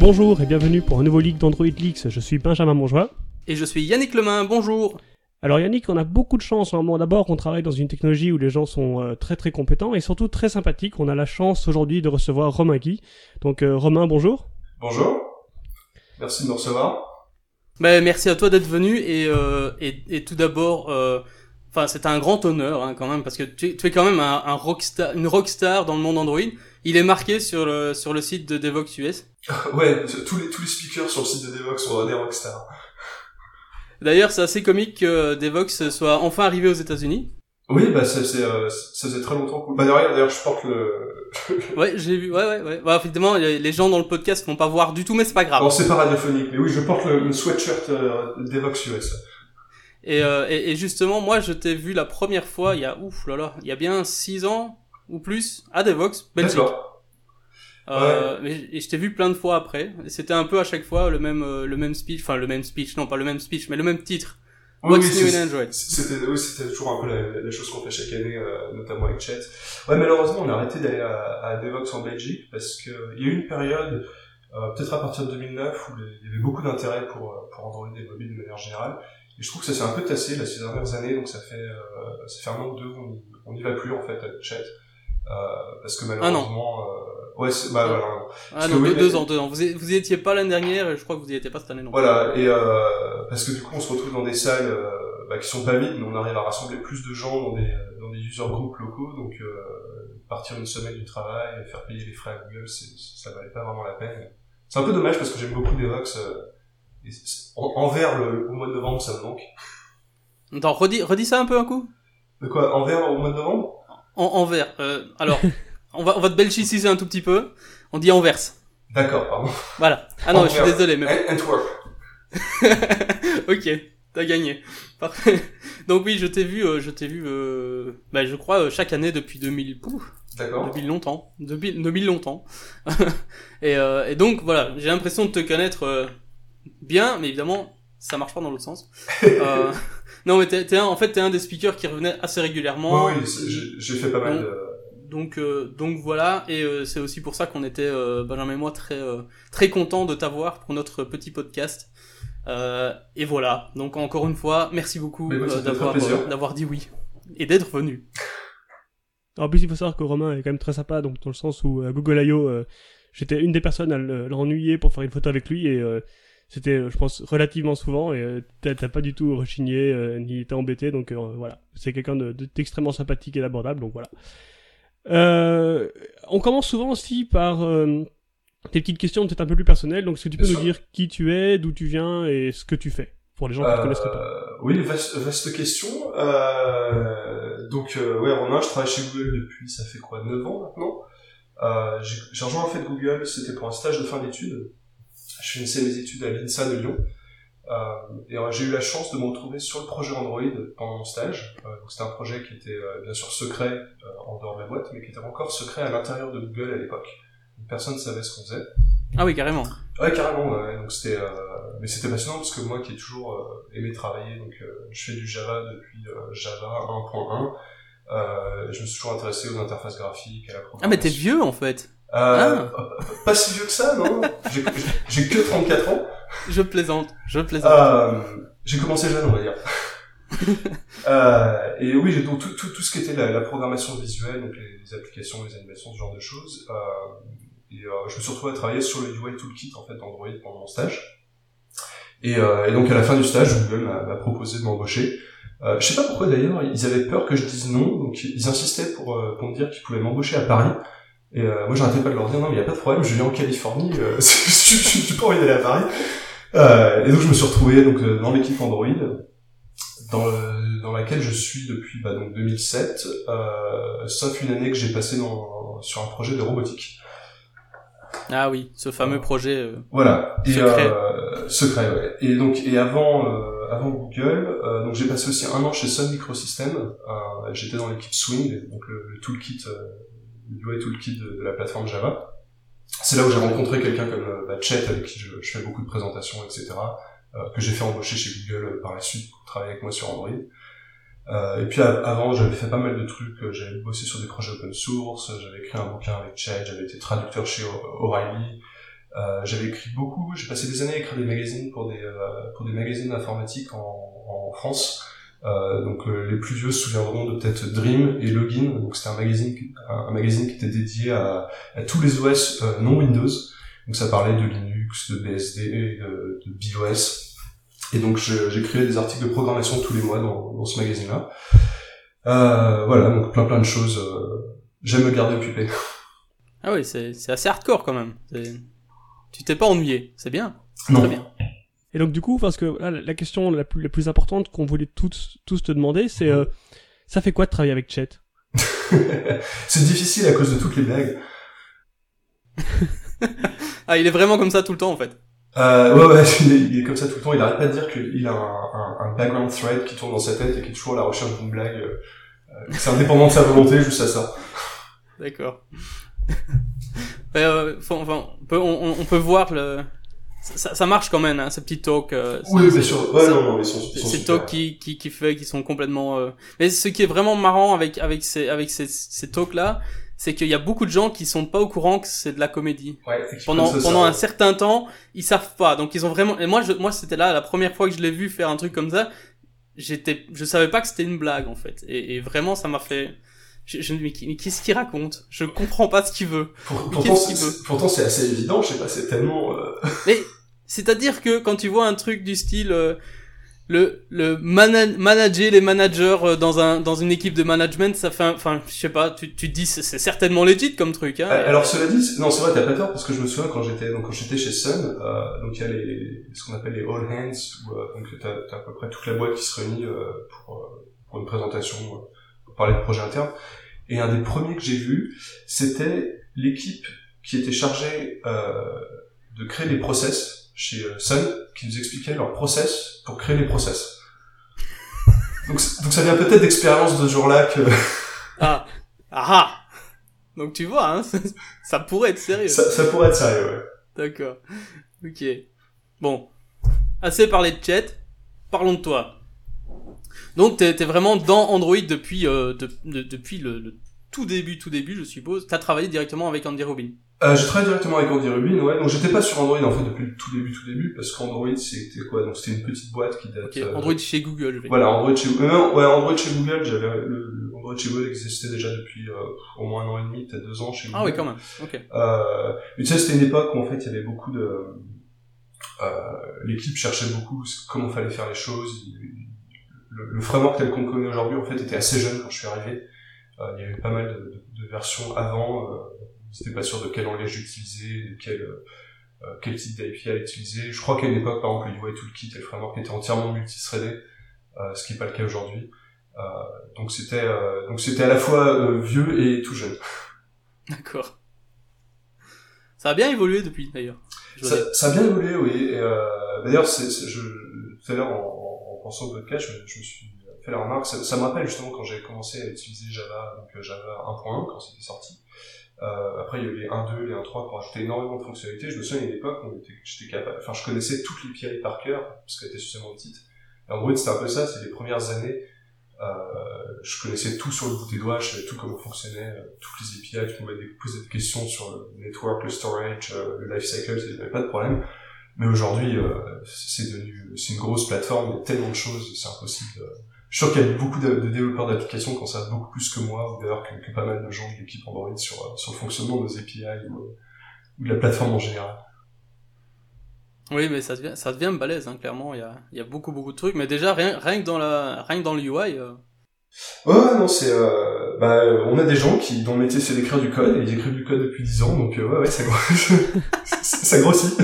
Bonjour et bienvenue pour un nouveau leak d'Android Leaks. Je suis Benjamin Monjoie. Et je suis Yannick Lemain, bonjour. Alors Yannick, on a beaucoup de chance en moment. D'abord, on travaille dans une technologie où les gens sont euh, très très compétents et surtout très sympathiques. On a la chance aujourd'hui de recevoir Romain Guy. Donc euh, Romain, bonjour. Bonjour. Merci de me recevoir. Ben, merci à toi d'être venu et, euh, et, et, tout d'abord, euh, enfin c'est un grand honneur hein, quand même parce que tu, tu es quand même un, un rockstar, une rockstar dans le monde Android. Il est marqué sur le sur le site de Devox US. ouais, tous les tous les speakers sur le site de Devox sont des rockstars. D'ailleurs, c'est assez comique que Devox soit enfin arrivé aux États-Unis. Oui, bah c'est c'est euh, ça faisait très longtemps. Bah d'ailleurs, d'ailleurs, je porte le. ouais, j'ai vu. Ouais, ouais, ouais. Bah, effectivement, les gens dans le podcast vont pas voir du tout, mais c'est pas grave. Bon, c'est pas radiophonique, mais oui, je porte le, le sweatshirt euh, Devox US. Et, euh, et, et, justement, moi, je t'ai vu la première fois il y a ouf là là, il y a bien six ans ou plus à Devox, Belgique. Euh, ouais. et je t'ai vu plein de fois après. C'était un peu à chaque fois le même euh, le même speech, enfin le même speech, non pas le même speech, mais le même titre. Oui, What's oui, new in Android C'était oui, toujours un peu la, la chose qu'on fait chaque année, euh, notamment avec Chat. Ouais, malheureusement, on a arrêté d'aller à, à Devox en Belgique parce que il y a eu une période, euh, peut-être à partir de 2009, où il y avait beaucoup d'intérêt pour pour Android et mobile de manière générale. Et je trouve que ça s'est un peu tassé là ces dernières années, donc ça fait euh, ça fait un an ou deux on on n'y va plus en fait avec Chat. Euh, parce que malheureusement, euh, ouais, bah voilà. Ah non, deux, deux ans, deux ans. Vous y, vous y étiez pas l'année dernière, et je crois que vous y étiez pas cette année non. Voilà, et euh, parce que du coup, on se retrouve dans des salles euh, bah, qui sont pas vides, mais on arrive à rassembler plus de gens dans des dans des user groups locaux, donc euh, partir une semaine du travail, faire payer les frais à Google, ça valait pas vraiment la peine. C'est un peu dommage parce que j'aime beaucoup Devox. Euh, et en, envers le, au mois de novembre, ça me manque. Attends, redis, redis ça un peu un coup. De quoi Envers au mois de novembre? En, Envers. Euh, alors, on va, on va te belgiciser un tout petit peu. On dit Anvers. D'accord, pardon. Voilà. Ah non, je suis désolé, mais. Antwerp. ok, t'as gagné. Parfait. Donc oui, je t'ai vu, euh, je t'ai vu, euh, bah, je crois euh, chaque année depuis 2000. Pouf, D'accord. Depuis longtemps. Depuis, depuis longtemps. et, et donc voilà, j'ai l'impression de te connaître bien, mais évidemment, ça marche pas dans l'autre sens. euh, non, mais t'es, t'es un, en fait, t'es un des speakers qui revenait assez régulièrement. Oui, oui j'ai, fait pas mal donc, de. Donc, euh, donc voilà, et euh, c'est aussi pour ça qu'on était euh, Benjamin et moi très euh, très contents de t'avoir pour notre petit podcast. Euh, et voilà. Donc encore une fois, merci beaucoup euh, d'avoir euh, d'avoir dit oui et d'être venu. En plus, il faut savoir que Romain est quand même très sympa, donc dans le sens où à Google I.O., euh, j'étais une des personnes à le- l'ennuyer pour faire une photo avec lui et euh, c'était, euh, je pense, relativement souvent et euh, t'as pas du tout rechigné euh, ni été embêté, donc euh, voilà. C'est quelqu'un de- de- d'extrêmement sympathique et d'abordable, donc voilà. Euh, on commence souvent aussi par euh, des petites questions peut-être un peu plus personnelles, donc est-ce que tu peux Bien nous sûr. dire qui tu es, d'où tu viens et ce que tu fais pour les gens qui ne connaisseraient pas? Oui, vaste, vaste question. Euh, donc, euh, ouais, Romain, je travaille chez Google depuis, ça fait quoi, 9 ans maintenant? Euh, J'ai j'ai rejoint en fait Google, c'était pour un stage de fin d'études. Je finissais mes études à l'INSA de Lyon. Euh, et euh, j'ai eu la chance de me retrouver sur le projet Android pendant mon stage. Euh, donc c'était un projet qui était euh, bien sûr secret euh, en dehors de la boîte, mais qui était encore secret à l'intérieur de Google à l'époque. Personne ne savait ce qu'on faisait. Ah oui, carrément. Ouais, carrément. Ouais. Donc c'était, euh, mais c'était passionnant parce que moi qui ai toujours euh, aimé travailler, donc euh, je fais du Java depuis euh, Java 1.1. Euh, je me suis toujours intéressé aux interfaces graphiques, à la Ah mais t'es programmation. vieux en fait. Euh, Pas si vieux que ça, non? J'ai que 34 ans. Je plaisante, je plaisante. Euh, j'ai commencé jeune, on va dire. euh, et oui, j'ai donc tout, tout, tout ce qui était la, la programmation visuelle, donc les, les applications, les animations, ce genre de choses. Euh, et euh, je me suis retrouvé à travailler sur le UI Toolkit en fait d'Android pendant mon stage. Et, euh, et donc à la fin du stage, Google m'a m'a proposé de m'embaucher. Euh, je sais pas pourquoi d'ailleurs, ils avaient peur que je dise non, donc ils insistaient pour, euh, pour me dire qu'ils pouvaient m'embaucher à Paris. Et euh, moi j'arrêtais pas de leur dire non mais y a pas de problème, je viens en Californie, euh, je j'ai pas envie d'aller à Paris. Euh, et donc je me suis retrouvé donc euh, dans l'équipe Android, dans, le- dans laquelle je suis depuis bah, donc 2007, euh, sauf une année que j'ai passé dans, sur un projet de robotique. Ah oui, ce fameux projet. euh, Voilà. Et, Secret. Euh, secret, ouais. Et donc, et avant, euh, avant Google, euh, donc j'ai passé aussi un an chez Sun Microsystems. Euh, J'étais dans l'équipe Swing, donc le, le toolkit, euh, UI toolkit de, de la plateforme Java. C'est là où j'ai rencontré quelqu'un comme euh, bah, Chet, avec qui je, fais beaucoup de présentations, etc. euh, que j'ai fait embaucher chez Google euh, par la suite pour travailler avec moi sur Android. Euh, et puis av- avant, j'avais fait pas mal de trucs. euh, J'avais bossé sur des projets open source. J'avais écrit un bouquin avec Chet. J'avais été traducteur chez O'Reilly. Euh, j'avais écrit beaucoup, j'ai passé des années à écrire des magazines pour des pour des magazines informatiques en, en France. Euh, donc les plus vieux se souviendront de peut-être Dream et Login. Donc c'était un magazine un, magazine qui était dédié à, à tous les OS non Windows. Donc ça parlait de Linux, de BSD, de, de BIOS. Et donc j'ai créé des articles de programmation tous les mois dans, dans ce magazine-là. Euh, voilà, donc plein plein de choses. J'aime me garder occupé. Ah oui, c'est assez hardcore quand même. Tu t'es pas ennuyé, c'est bien. Très bien. Et donc du coup, parce que la question la plus, la plus importante qu'on voulait tous, tous te demander, c'est euh, ça fait quoi de travailler avec Chet? C'est difficile à cause de toutes les blagues. ah, il est vraiment comme ça tout le temps en fait. Euh, ouais, ouais, il est, comme ça tout le temps. Il arrête pas de dire qu'il a un, un, background thread qui tourne dans sa tête et qui est toujours à la recherche d'une blague. Euh, c'est indépendant de sa volonté, juste à ça. D'accord. euh, enfin, on, peut, on, on, peut voir le. Ça, ça marche quand même, hein, ces petits talks. Euh, oui, bien sûr. Ouais, non, non, ils sont, ils sont Ces talks qui, qui, qui fait, qui sont complètement. Euh... Mais ce qui est vraiment marrant avec avec ces avec ces, ces talks là, c'est qu'il y a beaucoup de gens qui sont pas au courant que c'est de la comédie. Ouais, pendant pendant un certain temps, ils savent pas. Donc ils ont vraiment. Et moi, je, moi, c'était là la première fois que je l'ai vu faire un truc comme ça. J'étais, je savais pas que c'était une blague en fait. Et, et vraiment, ça m'a fait je, je mais qu'est-ce qu'il raconte? Je comprends pas ce qu'il veut? pourtant, c'est assez évident. Je sais pas, c'est tellement. Euh... Mais c'est-à-dire que quand tu vois un truc du style euh, le le manager les managers euh, dans un dans une équipe de management, ça fait, enfin, je sais pas, tu tu te dis c'est certainement legit comme truc. Hein, Alors cela dit, non, c'est vrai, t'as pas tort parce que je me souviens quand j'étais donc quand j'étais chez Sun, euh, donc il y a les ce qu'on appelle les all hands où euh, donc t'as as à peu près toute la boîte qui se réunit euh, pour pour une présentation pour parler de projet interne. Et un des premiers que j'ai vu, c'était l'équipe qui était chargée euh, de créer les process chez euh, Sun, qui nous expliquait leur process pour créer les process. Donc, donc ça vient peut-être d'expérience de ce jour-là que... ah, ah Donc tu vois, hein, ça pourrait être sérieux. Ça, ça pourrait être sérieux, ouais. D'accord. Ok. Bon. Assez parlé de chat. Parlons de toi. Donc t'es es vraiment dans Android depuis euh, depuis le, tout début, tout début, je suppose. T'as travaillé directement avec Andy Rubin. Euh, j'ai travaillé directement avec Andy Rubin, ouais. Donc j'étais pas sur Android en fait depuis le tout début, tout début, parce qu'Android c'était quoi? Donc c'était une petite boîte qui date. Okay, euh, Android chez Google. Je vais voilà, Android chez euh, ouais, Android chez Google. J'avais le, Android chez Google existait déjà depuis euh, au moins un an et demi, peut-être deux ans chez Google. Ah oui, quand même. Ok. Euh, mais tu sais, c'était une époque où en fait il y avait beaucoup de l'équipe cherchait beaucoup comment fallait faire les choses. Le, le framework tel qu'on connaît aujourd'hui en fait était assez jeune quand je suis arrivé. Euh, il y avait pas mal de, de, versions avant. Euh, C'était pas sûr de quel langage utiliser, de quel euh, quel type d'API utiliser. Je crois qu'à une époque, par exemple, le UI Toolkit et le framework étaient entièrement multithreadés, euh, ce qui n'est pas le cas aujourd'hui. Euh, donc c'était donc c'était à la fois vieux et tout jeune. D'accord. Ça a bien évolué depuis d'ailleurs. Ça, ça, a bien évolué, oui. d'ailleurs, c'est, je, tout à l'heure en, en, pensant au podcast, je, je me suis fait la remarque, ça, ça me rappelle justement quand j'ai commencé à utiliser Java, donc euh, Java 1.1 quand c'était sorti. Euh, après, il y a eu les 1.2, les 1.3 pour ajouter énormément de fonctionnalités. Je me souviens, à une époque, où j'étais capable, enfin, je connaissais toutes les API par cœur, parce qu'elle était suffisamment petite. Et en gros, c'était un peu ça, c'est les premières années, euh, je connaissais tout sur le bout des doigts, je savais tout comment fonctionnait, euh, toutes les API, je pouvais poser des questions sur le network, le storage, euh, le lifecycle, avait pas de problème. Mais aujourd'hui, euh, c'est devenu, c'est une grosse plateforme, il y a tellement de choses, c'est impossible je suis sûr qu'il y a beaucoup de, de développeurs d'applications qui en savent beaucoup plus que moi, ou d'ailleurs que, que, pas mal de gens de l'équipe Android sur, euh, sur le fonctionnement de nos API ou, ou, de la plateforme en général. Oui, mais ça devient, ça devient balèze, hein, clairement. Il y a, il y a beaucoup, beaucoup de trucs. Mais déjà, rien, rien que dans la, rien que dans le UI. Euh... Ouais, non, c'est, euh, bah, on a des gens qui, dont le métier c'est d'écrire du code, et ils écrivent du code depuis 10 ans, donc, euh, ouais, ouais, ça, ça grossit.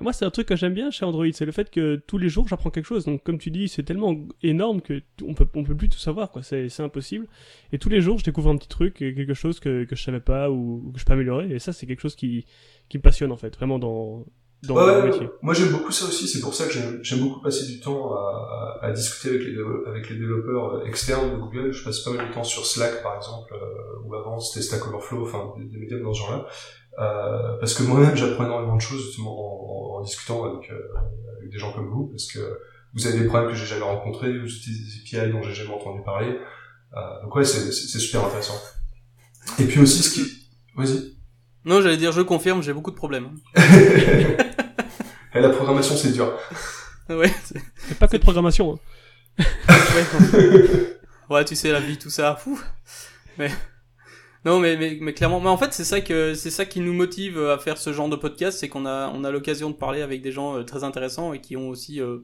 Moi, c'est un truc que j'aime bien chez Android, c'est le fait que tous les jours, j'apprends quelque chose. Donc, comme tu dis, c'est tellement énorme que on peut, on peut plus tout savoir, quoi. C'est, c'est impossible. Et tous les jours, je découvre un petit truc, quelque chose que, que je savais pas ou, que je peux améliorer. Et ça, c'est quelque chose qui, qui me passionne, en fait, vraiment dans, dans ouais, le métier. Moi, j'aime beaucoup ça aussi. C'est pour ça que j'aime, beaucoup passer du temps à, à, discuter avec les, avec les développeurs externes de Google. Je passe pas mal de temps sur Slack, par exemple, euh, ou avant, c'était Stack Overflow, enfin, des, des médias dans ce genre-là. Euh, parce que moi-même j'apprends énormément de choses justement en, en, en discutant avec, euh, avec, des gens comme vous, parce que vous avez des problèmes que j'ai jamais rencontrés, vous utilisez des API dont j'ai jamais entendu parler. Euh, donc ouais, c'est super intéressant. Et puis aussi ce qui... Vas-y. Non, j'allais dire je confirme, j'ai beaucoup de problèmes. Et la programmation, c'est dur. ouais. C'est pas que de programmation. Hein. ouais, ouais, tu sais la vie, tout ça. Fou. Mais non, mais, mais, mais clairement, mais en fait, c'est ça que c'est ça qui nous motive à faire ce genre de podcast, c'est qu'on a on a l'occasion de parler avec des gens euh, très intéressants et qui ont aussi euh,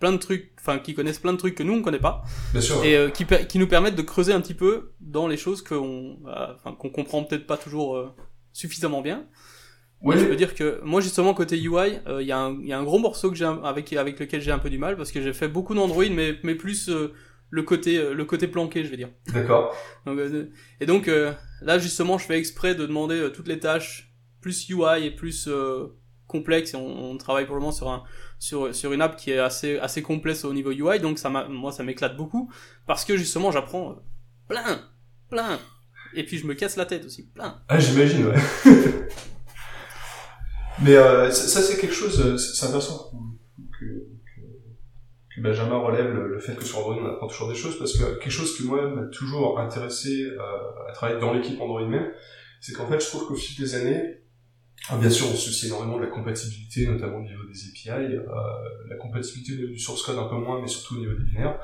plein de trucs, enfin qui connaissent plein de trucs que nous on connaît pas, Bien sûr. et euh, qui qui nous permettent de creuser un petit peu dans les choses qu'on euh, enfin qu'on comprend peut-être pas toujours euh, suffisamment bien. Oui. Je peux dire que moi justement côté UI, euh, il y a un il y a un gros morceau que j'ai avec avec lequel j'ai un peu du mal parce que j'ai fait beaucoup d'Android, mais mais plus euh, le côté euh, le côté planqué, je vais dire. D'accord. Euh, et donc euh, là justement, je fais exprès de demander toutes les tâches plus UI et plus complexes. Et on, on travaille pour le moment sur un sur sur une app qui est assez assez complexe au niveau UI. Donc ça moi ça m'éclate beaucoup parce que justement j'apprends plein plein et puis je me casse la tête aussi plein. Ah, j'imagine, ouais. Mais euh, ça, ça, c'est quelque chose, euh, c'est intéressant Benjamin relève le, fait que sur Android on apprend toujours des choses, parce que quelque chose que moi m'a toujours intéressé euh, à travailler dans l'équipe Android même, c'est qu'en fait je trouve qu'au fil des années, ah, bien sûr on se soucie énormément de la compatibilité, notamment au niveau des API, euh, la compatibilité du source code un peu moins, mais surtout au niveau des binaires.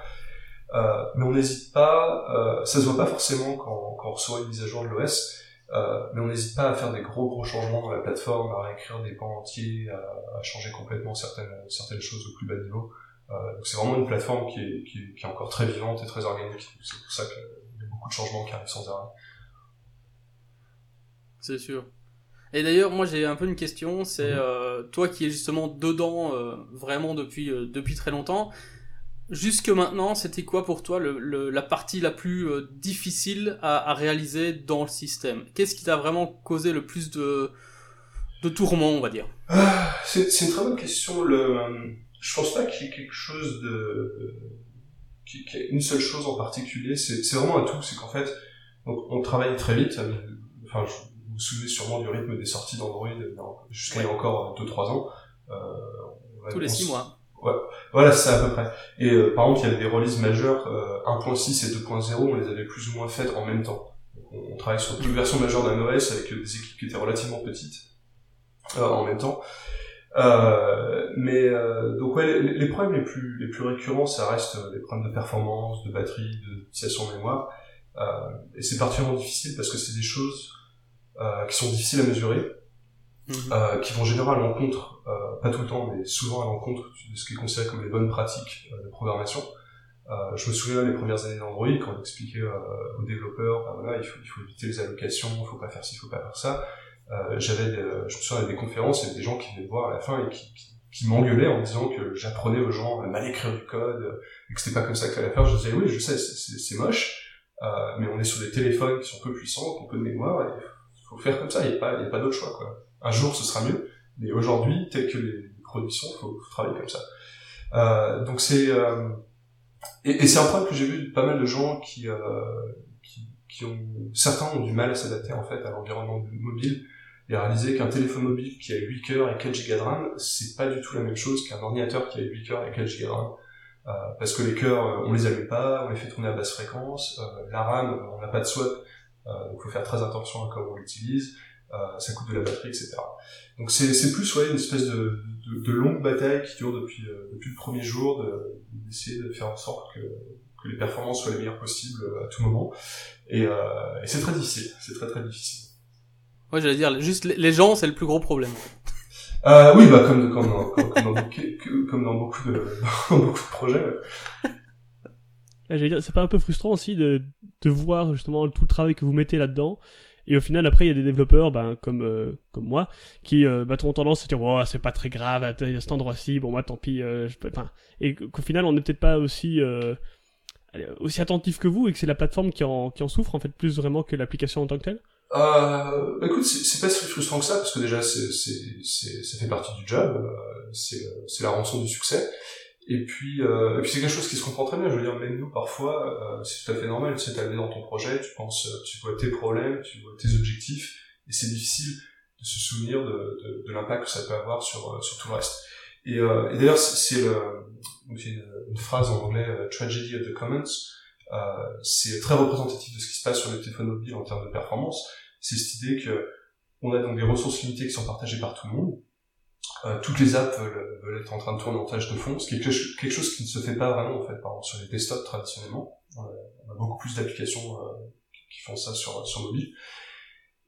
Euh, mais on n'hésite pas, euh, ça se voit pas forcément quand, quand on reçoit une mise à jour de l'OS, euh, mais on n'hésite pas à faire des gros gros changements dans la plateforme, à réécrire des pans entiers, à, à changer complètement certaines certaines choses au plus bas niveau. Euh, c'est vraiment une plateforme qui est, qui, est, qui est encore très vivante et très organique. C'est pour ça qu'il y a beaucoup de changements qui arrivent sans arrêt. C'est sûr. Et d'ailleurs, moi j'ai un peu une question, c'est Mhm. euh, toi qui es justement dedans euh, vraiment depuis euh, depuis très longtemps. Jusque maintenant, c'était quoi pour toi le, le- la partie la plus difficile à, à réaliser dans le système? Qu'est-ce qui t'a vraiment causé le plus de de tourments, on va dire? Ah, c'est c'est une très bonne question. Le, je pense pas qu'il y ait quelque chose de, qu'il y ait une seule chose en particulier. C'est vraiment un tout. C'est qu'en fait, donc, on travaille très vite. euh, Enfin, je, vous vous souvenez sûrement du rythme des sorties d'Android euh, jusqu'à il y a encore 2-3 ans. Euh, on va- Tous les on six s- mois. Voilà, c'est à peu près. Et euh, par exemple, il y avait des releases majeures, euh, 1.6 et 2.0, on les avait plus ou moins faites en même temps. Donc, on, on travaille sur deux versions majeures d'un OS avec euh, des équipes qui étaient relativement petites euh, en même temps. Euh, mais euh, donc ouais, les, les problèmes les plus les plus récurrents, ça reste euh, les problèmes de performance, de batterie, de utilisation de mémoire. Euh, et c'est particulièrement difficile parce que c'est des choses euh, qui sont difficiles à mesurer Mhm. euh, qui vont généralement à l'encontre, euh, pas tout le temps, mais souvent à l'encontre de ce qui est considéré comme les bonnes pratiques de programmation. Euh, je me souviens les premières années d'Android, quand on expliquait aux développeurs, ben voilà, il faut, il faut éviter les allocations, il faut pas faire ci, il faut pas faire ça. Euh, j'avais, des- je me souviens, des conférences, il y avait des gens qui venaient voir à la fin et qui, qui, qui m'engueulaient en disant que j'apprenais aux gens à mal écrire du code, euh, et que c'était pas comme ça qu'il fallait faire. Je disais oui, je sais, c'est- moche, euh, mais on est sur des téléphones qui sont peu puissants, qui ont peu de mémoire, et faut faire comme ça, il n'y a pas, il y a pas d'autre choix, quoi un jour ce sera mieux, mais aujourd'hui, tel que les produits sont, faut, faut travailler comme ça. Euh, donc c'est euh, et, et c'est un problème que j'ai vu de pas mal de gens qui, euh, qui qui ont certains ont du mal à s'adapter en fait à l'environnement mobile et réaliser qu'un téléphone mobile qui a 8 cœurs et 4 gigas de RAM, c'est pas du tout la même chose qu'un ordinateur qui a 8 cœurs et 4 gigas de RAM. Euh, parce que les cœurs, euh, on les allume pas, on les fait tourner à basse fréquence, euh, la RAM, euh, on n'a pas de swap, euh, donc faut faire très attention à comment on l'utilise euh, ça coûte de la batterie, etc. Donc c'est plus ouais une espèce de, de, de longue bataille qui dure depuis depuis le premier jour de- d'essayer de, faire en sorte que que les performances soient les meilleures possibles à tout moment. Et, et c'est très difficile, c'est très très difficile. Ouais, j'allais dire juste les- gens, c'est le plus gros problème. Euh, oui, bah comme comme dans, comme, comme dans beaucoup, comme dans beaucoup de dans beaucoup de projets. ouais. Ah, j'allais dire, c'est pas un peu frustrant aussi de, de voir justement tout le travail que vous mettez là-dedans? Et au final après il y a des développeurs ben, comme euh, comme moi qui euh, bah, ont tendance à se dire oh, c'est pas très grave à cet endroit-ci bon moi tant pis euh, je peux... enfin et qu'au final on n'est peut-être pas aussi euh, aussi attentif que vous et que c'est la plateforme qui en qui en souffre en fait plus vraiment que l'application en tant que telle? Euh, bah écoute, c'est pas si frustrant que ça parce que déjà c'est c'est ça fait partie du job, euh, c'est euh, c'est la rançon du succès. Et puis euh, et puis c'est quelque chose qui se comprend très bien. Je veux dire, même nous parfois, euh, c'est tout à fait normal. Tu sais, t'es dans ton projet, tu penses, euh, tu vois tes problèmes, tu vois tes objectifs, et c'est difficile de se souvenir de de, de l'impact que ça peut avoir sur sur tout le reste. Et, euh, et d'ailleurs, c'est une, une phrase en anglais, tragedy of the commons. C'est très représentatif de ce qui se passe sur les téléphones mobiles en termes de performance c'est cette idée que On a donc des ressources limitées qui sont partagées par tout le monde. Euh, toutes les apps veulent, être en train de tourner en tâche de fond, ce qui est quelque chose qui ne se fait pas vraiment en fait, par exemple sur les desktops traditionnellement. On a, beaucoup plus d'applications euh, qui font ça sur, sur mobile.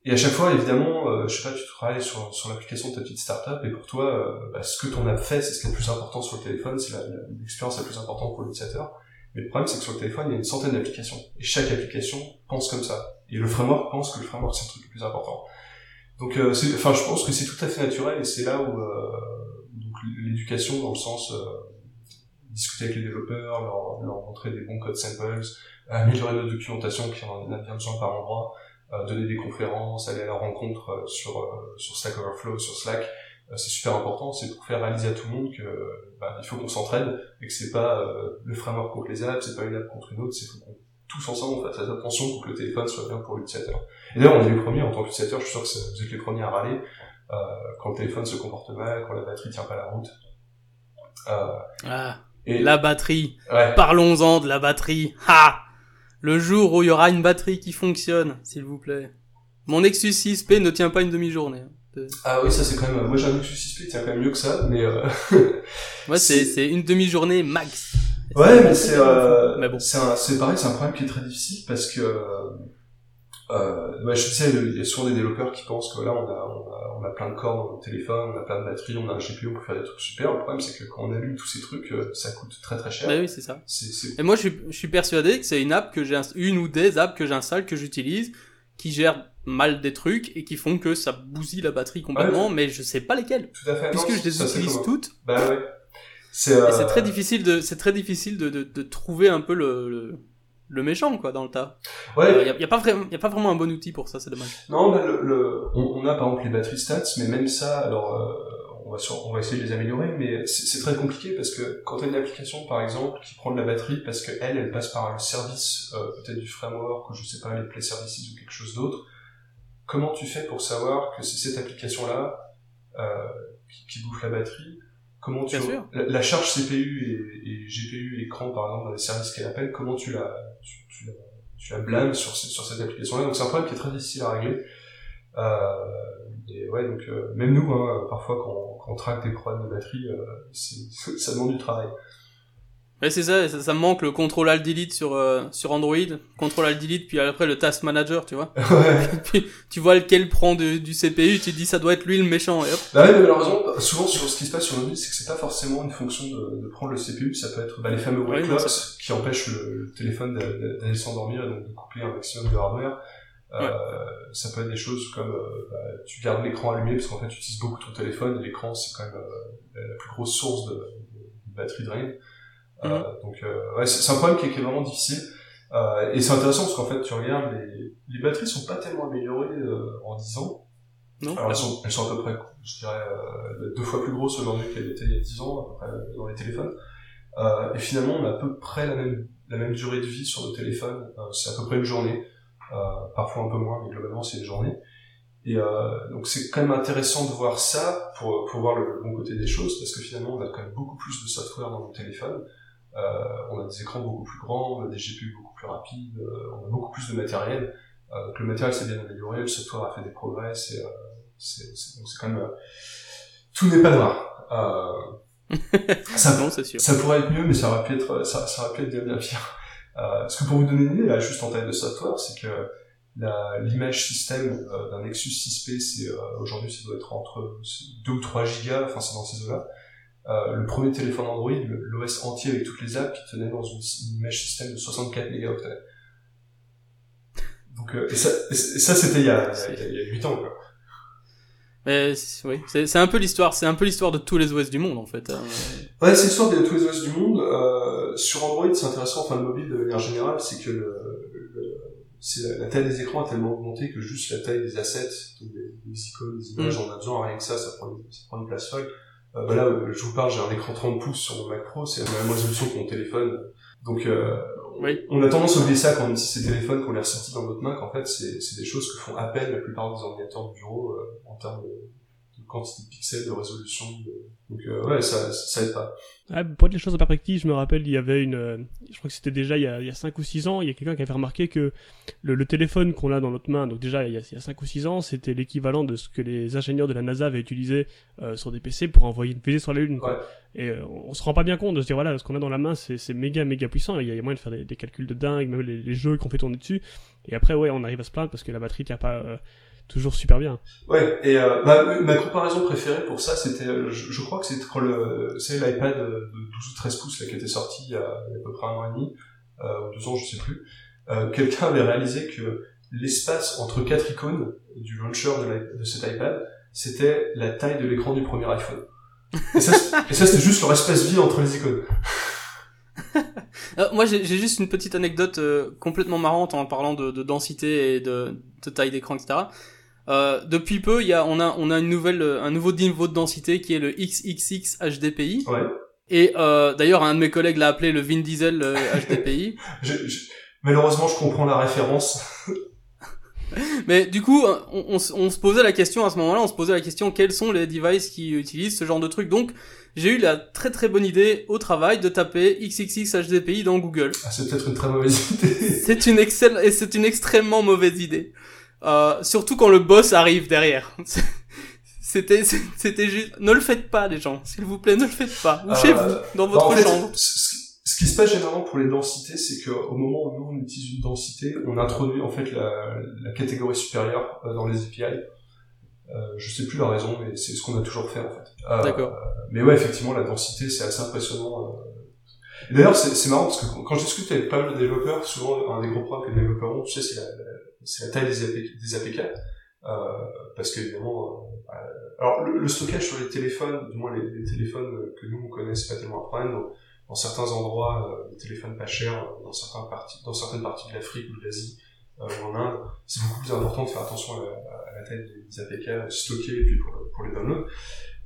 Et à chaque fois, évidemment, euh, je sais pas, tu travailles sur, sur l'application de ta petite startup, et pour toi, euh, bah, ce que ton app fait, c'est ce qui est le plus important sur le téléphone, c'est l'expérience la, plus importante pour l'utilisateur. Mais le problème, c'est que sur le téléphone, il y a une centaine d'applications. Et chaque application pense comme ça. Et le framework pense que le framework, c'est le truc le plus important. Donc, euh, enfin, je pense que c'est tout à fait naturel, et c'est là où l'éducation, dans le sens discuter avec les développeurs, leur, leur montrer des bons code samples, améliorer notre documentation qui en a bien besoin par endroit, euh, donner des conférences, aller à la rencontre euh, sur euh, sur Stack Overflow, sur Slack, c'est super important, c'est pour faire réaliser à tout le monde que bah, il faut qu'on s'entraide et que c'est pas le framework contre les apps, c'est pas une app contre une autre, c'est faut qu'on tous ensemble on fasse attention pour que le téléphone soit bien pour l'utilisateur. Et d'ailleurs on est les premiers en tant qu'utilisateur, je suis sûr que vous êtes les premiers à râler euh, quand le téléphone se comporte mal, quand la batterie tient pas la route. Euh, ah, et... la batterie. Parlons-en de la batterie. Ha le jour où il y aura une batterie qui fonctionne, s'il vous plaît. Mon Nexus 6P ne tient pas une demi-journée. Ah oui, ça c'est quand même. Moi j'ai un Nexus 6P qui tient quand même mieux que ça, mais. Euh... Moi c'est c'est une demi-journée max. Ouais, mais c'est. Euh... Mais bon. C'est pareil, c'est un problème qui est très difficile parce que euh, ouais, je sais, il y a souvent des développeurs qui pensent que là, on a, on a, on a plein de cordes dans le téléphone, on a plein de batteries, on a un GPU, on peut faire des trucs super. Le problème, c'est que quand on allume tous ces trucs, euh, ça coûte très très cher. Bah oui, c'est ça. Et moi, je suis, je suis persuadé que c'est une app que j'ai, une ou des apps que j'installe, que j'utilise, qui gèrent mal des trucs et qui font que ça bousille la batterie complètement, mais je sais pas lesquelles. Tout à fait. Puisque je les utilise toutes. Bah ouais. C'est euh... c'est très difficile de, c'est très difficile de, de, de trouver un peu le, le le méchant quoi dans le tas. Ouais. Il euh, y, a, pas vraiment y a pas vraiment un bon outil pour ça, c'est dommage. Non, bah, le, le on, a par exemple les batteries stats, mais même ça, alors euh, on va sur, on va essayer de les améliorer, mais c'est très compliqué parce que quand tu as une application par exemple qui prend de la batterie parce que elle, passe par le service euh, peut-être du framework ou je sais pas les play services ou quelque chose d'autre, comment tu fais pour savoir que c'est cette application là qui, qui bouffe la batterie? Comment tu la, la, charge CPU et, et, GPU écran par exemple dans les services qu'elle appelle comment tu la tu, tu, la, tu la blâmes sur sur cette application là donc c'est un problème qui est très difficile à régler. euh, et ouais donc euh, même nous hein, parfois quand, quand on traque des problèmes de batterie euh, ça demande du travail Ouais, c'est ça, ça, me manque le contrôle alt delete sur euh, sur Android, contrôle alt delete puis après le task manager, tu vois. Ouais. puis tu vois lequel prend du CPU, tu te dis ça doit être lui le méchant et hop. Bah ouais, mais malheureusement, souvent sur ce qui se passe sur Android, c'est que c'est pas forcément une fonction de, de prendre le CPU, ça peut être bah, les fameux wake locks qui empêchent le, téléphone d'aller s'endormir et donc de couper un maximum de hardware. Euh, ça peut être des choses comme euh, bah, tu gardes l'écran allumé parce qu'en fait tu utilises beaucoup ton téléphone et l'écran c'est quand même euh, la plus grosse source de, de batterie drain. Euh, mhm. donc euh, ouais, c'est un problème qui est, qui est vraiment difficile. Euh, et c'est intéressant parce qu'en fait, tu regardes, les, les batteries sont pas tellement améliorées en 10 ans. Non. Alors elles sont, elles sont à peu près, je dirais, deux fois plus grosses aujourd'hui qu'elles étaient il y a 10 ans, à peu près, dans les téléphones. Euh, et finalement, on a à peu près la même, la même durée de vie sur nos téléphones. Euh, c'est à peu près une journée, parfois un peu moins, mais globalement c'est une journée. Et donc c'est quand même intéressant de voir ça pour, pour voir le, le, bon côté des choses, parce que finalement on a quand même beaucoup plus de software dans nos téléphones. Euh, on a des écrans beaucoup plus grands, on a des GPU beaucoup plus rapides, euh, on a beaucoup plus de matériel. Euh, donc le matériel s'est bien amélioré, le software a fait des progrès, c'est c'est quand même tout n'est pas noir. Euh, ça, sûr. ça pourrait être mieux, mais ça aurait pu être, ça, ça aurait pu être bien, bien pire. Euh, parce que pour vous donner une idée, là, juste en termes de software, c'est que l'image système d'un Nexus 6P, c'est aujourd'hui, ça doit être entre 2 ou 3 gigas, enfin c'est dans ces eaux-là. Euh, le premier téléphone Android, l'OS entier avec toutes les apps qui tenait dans une, image système de 64 mégaoctets. Donc, euh, et ça, ça c'était il il y a 8 ans, quoi. Mais oui, c'est un peu l'histoire, c'est un peu l'histoire de tous les OS du monde en fait. Ouais, c'est l'histoire de tous les OS du monde. Euh, sur Android, c'est intéressant, enfin le mobile de manière générale, c'est que le, le la, taille des écrans a tellement augmenté que juste la taille des assets, donc des, des icônes, des images, on a besoin rien que ça, ça prend, ça prend une place folle. Euh, bah là, je vous parle, j'ai un écran 30 pouces sur mon Mac Pro, c'est la même résolution que mon téléphone. Donc, euh, oui. on a tendance à oublier ça quand on utilise ces téléphones, qu'on les ressortis dans notre Mac. En fait, c'est des choses que font à peine la plupart des ordinateurs de bureau euh, en termes de quantité de pixels, de résolution. Donc euh, ouais, ça, ça aide pas. Ouais, pour mettre les choses en perspective, je me rappelle, il y avait une, euh, je crois que c'était déjà il y, a, il y a 5 ou 6 ans, il y a quelqu'un qui avait remarqué que le, le téléphone qu'on a dans notre main, donc déjà il y a, il y a 5 ou 6 ans, c'était l'équivalent de ce que les ingénieurs de la NASA avaient utilisé euh, sur des PC pour envoyer une fusée sur la Lune. Quoi. Ouais. Et euh, on se rend pas bien compte de se dire, voilà, ce qu'on a dans la main, c'est méga, méga puissant, il y a, il y a moyen de faire des, des calculs de dingue, même les, les jeux qu'on fait tourner dessus. Et après, ouais, on arrive à se plaindre parce que la batterie tient pas toujours super bien. Ouais, et euh, ma, ma comparaison préférée pour ça, c'était, euh, je, je crois que c'était quand le, c'est l'iPad de 12 ou 13 pouces là, qui était sorti il y, a, il y a à peu près un an et demi, euh, ou deux ans, je sais plus. Euh, Quelqu'un avait réalisé que l'espace entre quatre icônes du launcher de, cet iPad, c'était la taille de l'écran du premier iPhone. Et ça, c'est- et ça, c'était juste leur espace vide entre les icônes. Euh, moi, j'ai j'ai juste une petite anecdote euh, complètement marrante en parlant de, de densité et de, de taille d'écran, etc. Euh, depuis peu, y a, on a, on a une nouvelle, euh, un nouveau niveau de densité qui est le XXX HDPI. Ouais. Et euh, d'ailleurs, un de mes collègues l'a appelé le Vin Diesel euh, HDPI. Je- je- malheureusement, je comprends la référence. Mais du coup, on, on, on se posait la question à ce moment-là, on se posait la question quels sont les devices qui utilisent ce genre de truc? Donc, j'ai eu la très très bonne idée au travail de taper XXX HDPI dans Google. Ah, c'est peut-être une très mauvaise idée. C'est une excelle et c'est une extrêmement mauvaise idée. Euh, surtout quand le boss arrive derrière. C'était c'était juste ne le faites pas les gens, s'il vous plaît, ne le faites pas. Ou Euh, chez vous, dans Bah, votre en fait, chambre. ce- qui se passe généralement pour les densités, c'est qu'au moment où nous on utilise une densité, on introduit en fait la, la catégorie supérieure euh, dans les API. Euh, je sais plus la raison, mais c'est ce qu'on a toujours fait en fait. Euh, D'accord. Mais ouais, effectivement, la densité, c'est assez impressionnant. D'ailleurs, c'est marrant parce que quand- je discute avec pas mal de développeurs, souvent un des gros problèmes que les développeurs ont, tu sais, c'est la, la- la taille des, AP des APK. Euh, parce qu'évidemment, euh, euh, alors le, le stockage sur les téléphones, du moins les, les téléphones que nous on connaît, c'est pas tellement un problème. Dans, dans certains endroits, euh, les téléphones pas chers, dans certains parties, dans certaines parties de l'Afrique ou de l'Asie euh, ou en Inde, c'est beaucoup plus important de faire attention à la, à la taille des APK stockés et puis pour, pour les downloads.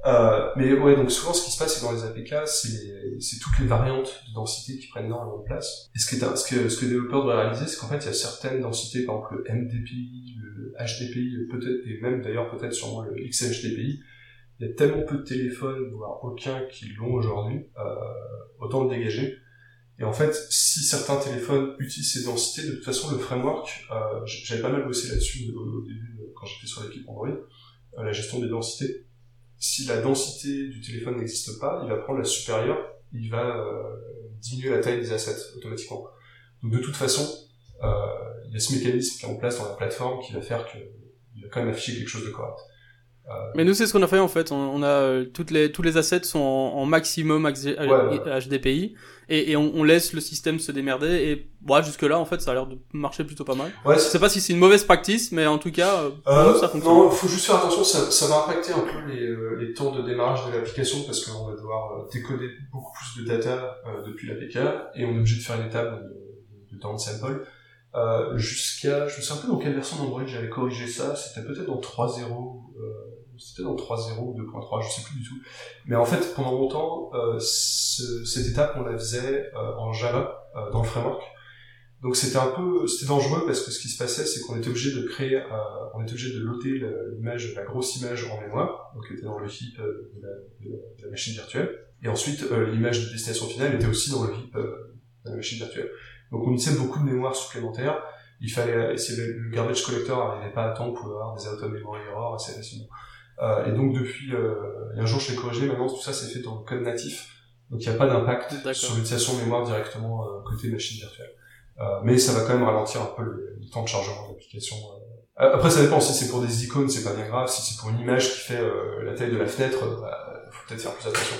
Euh, mais ouais, donc souvent ce qui se passe c'est que dans les APK, c'est toutes les variantes de densité qui prennent énormément de place. Et ce, un- ce que ce que les développeurs devraient réaliser, c'est qu'en fait il y a certaines densités, par exemple le MDPI, le HDPI, peut-être et même d'ailleurs peut-être sûrement le XHDPI. Il y a tellement peu de téléphones, voire aucun qui l'ont aujourd'hui, euh, autant le dégager. Et en fait, si certains téléphones utilisent ces densités, de toute façon, le framework, euh, j'avais pas mal bossé là-dessus au, début, quand j'étais sur l'équipe Android, euh, la gestion des densités. Si la densité du téléphone n'existe pas, il va prendre la supérieure, il va euh, diminuer la taille des assets automatiquement. Donc de toute façon, euh, il y a ce mécanisme qui est en place dans la plateforme qui va faire que il va quand même afficher quelque chose de correct. Mais nous c'est ce qu'on a fait en fait. On, on a euh, toutes les tous les assets sont en, en maximum ouais. HDPI et, et on, on laisse le système se démerder et bon, jusque là en fait ça a l'air de marcher plutôt pas mal. Ouais, Je sais pas si c'est une mauvaise practice mais en tout cas euh, Euh, nous ça fonctionne. non, faut juste faire attention, ça, ça va impacter un peu les, euh, les temps de démarrage de l'application parce qu'on va devoir euh, décoder beaucoup plus de data euh, depuis l'APK et on est obligé de faire une étape de, de downsample. Euh, jusqu'à, je me souviens plus dans quelle version d'Android j'avais corrigé ça, c'était peut-être dans 3.0, euh, c'était dans 3.0 ou 2.3, je sais plus du tout. Mais en fait, pendant longtemps, euh, ce- cette étape, on la faisait euh, en Java, euh, dans le framework. Donc c'était un peu, c'était dangereux parce que ce qui se passait, c'est qu'on était obligé de créer, euh, on était obligé de loader la- l'image, la grosse image en mémoire, donc qui était dans le heap euh, de la, de de la machine virtuelle. Et ensuite, euh, l'image de destination finale était aussi dans le heap de la machine virtuelle. Donc on utilisait beaucoup de mémoire supplémentaire. Il fallait essayer le garbage collector n'arrivait pas à temps pour avoir des auto memory errors assez facilement. Euh, et donc depuis, euh, il y a un jour je l'ai corrigé, maintenant tout ça c'est fait dans le code natif. Donc il n'y a pas d'impact sur l'utilisation de mémoire directement euh, côté machine virtuelle. Euh, mais ça va quand même ralentir un peu le, le temps de chargement de l'application. euh. Après ça dépend, si c'est pour des icônes c'est pas bien grave, si c'est pour une image qui fait euh, la taille de la fenêtre, euh, bah, faut peut-être faire plus attention.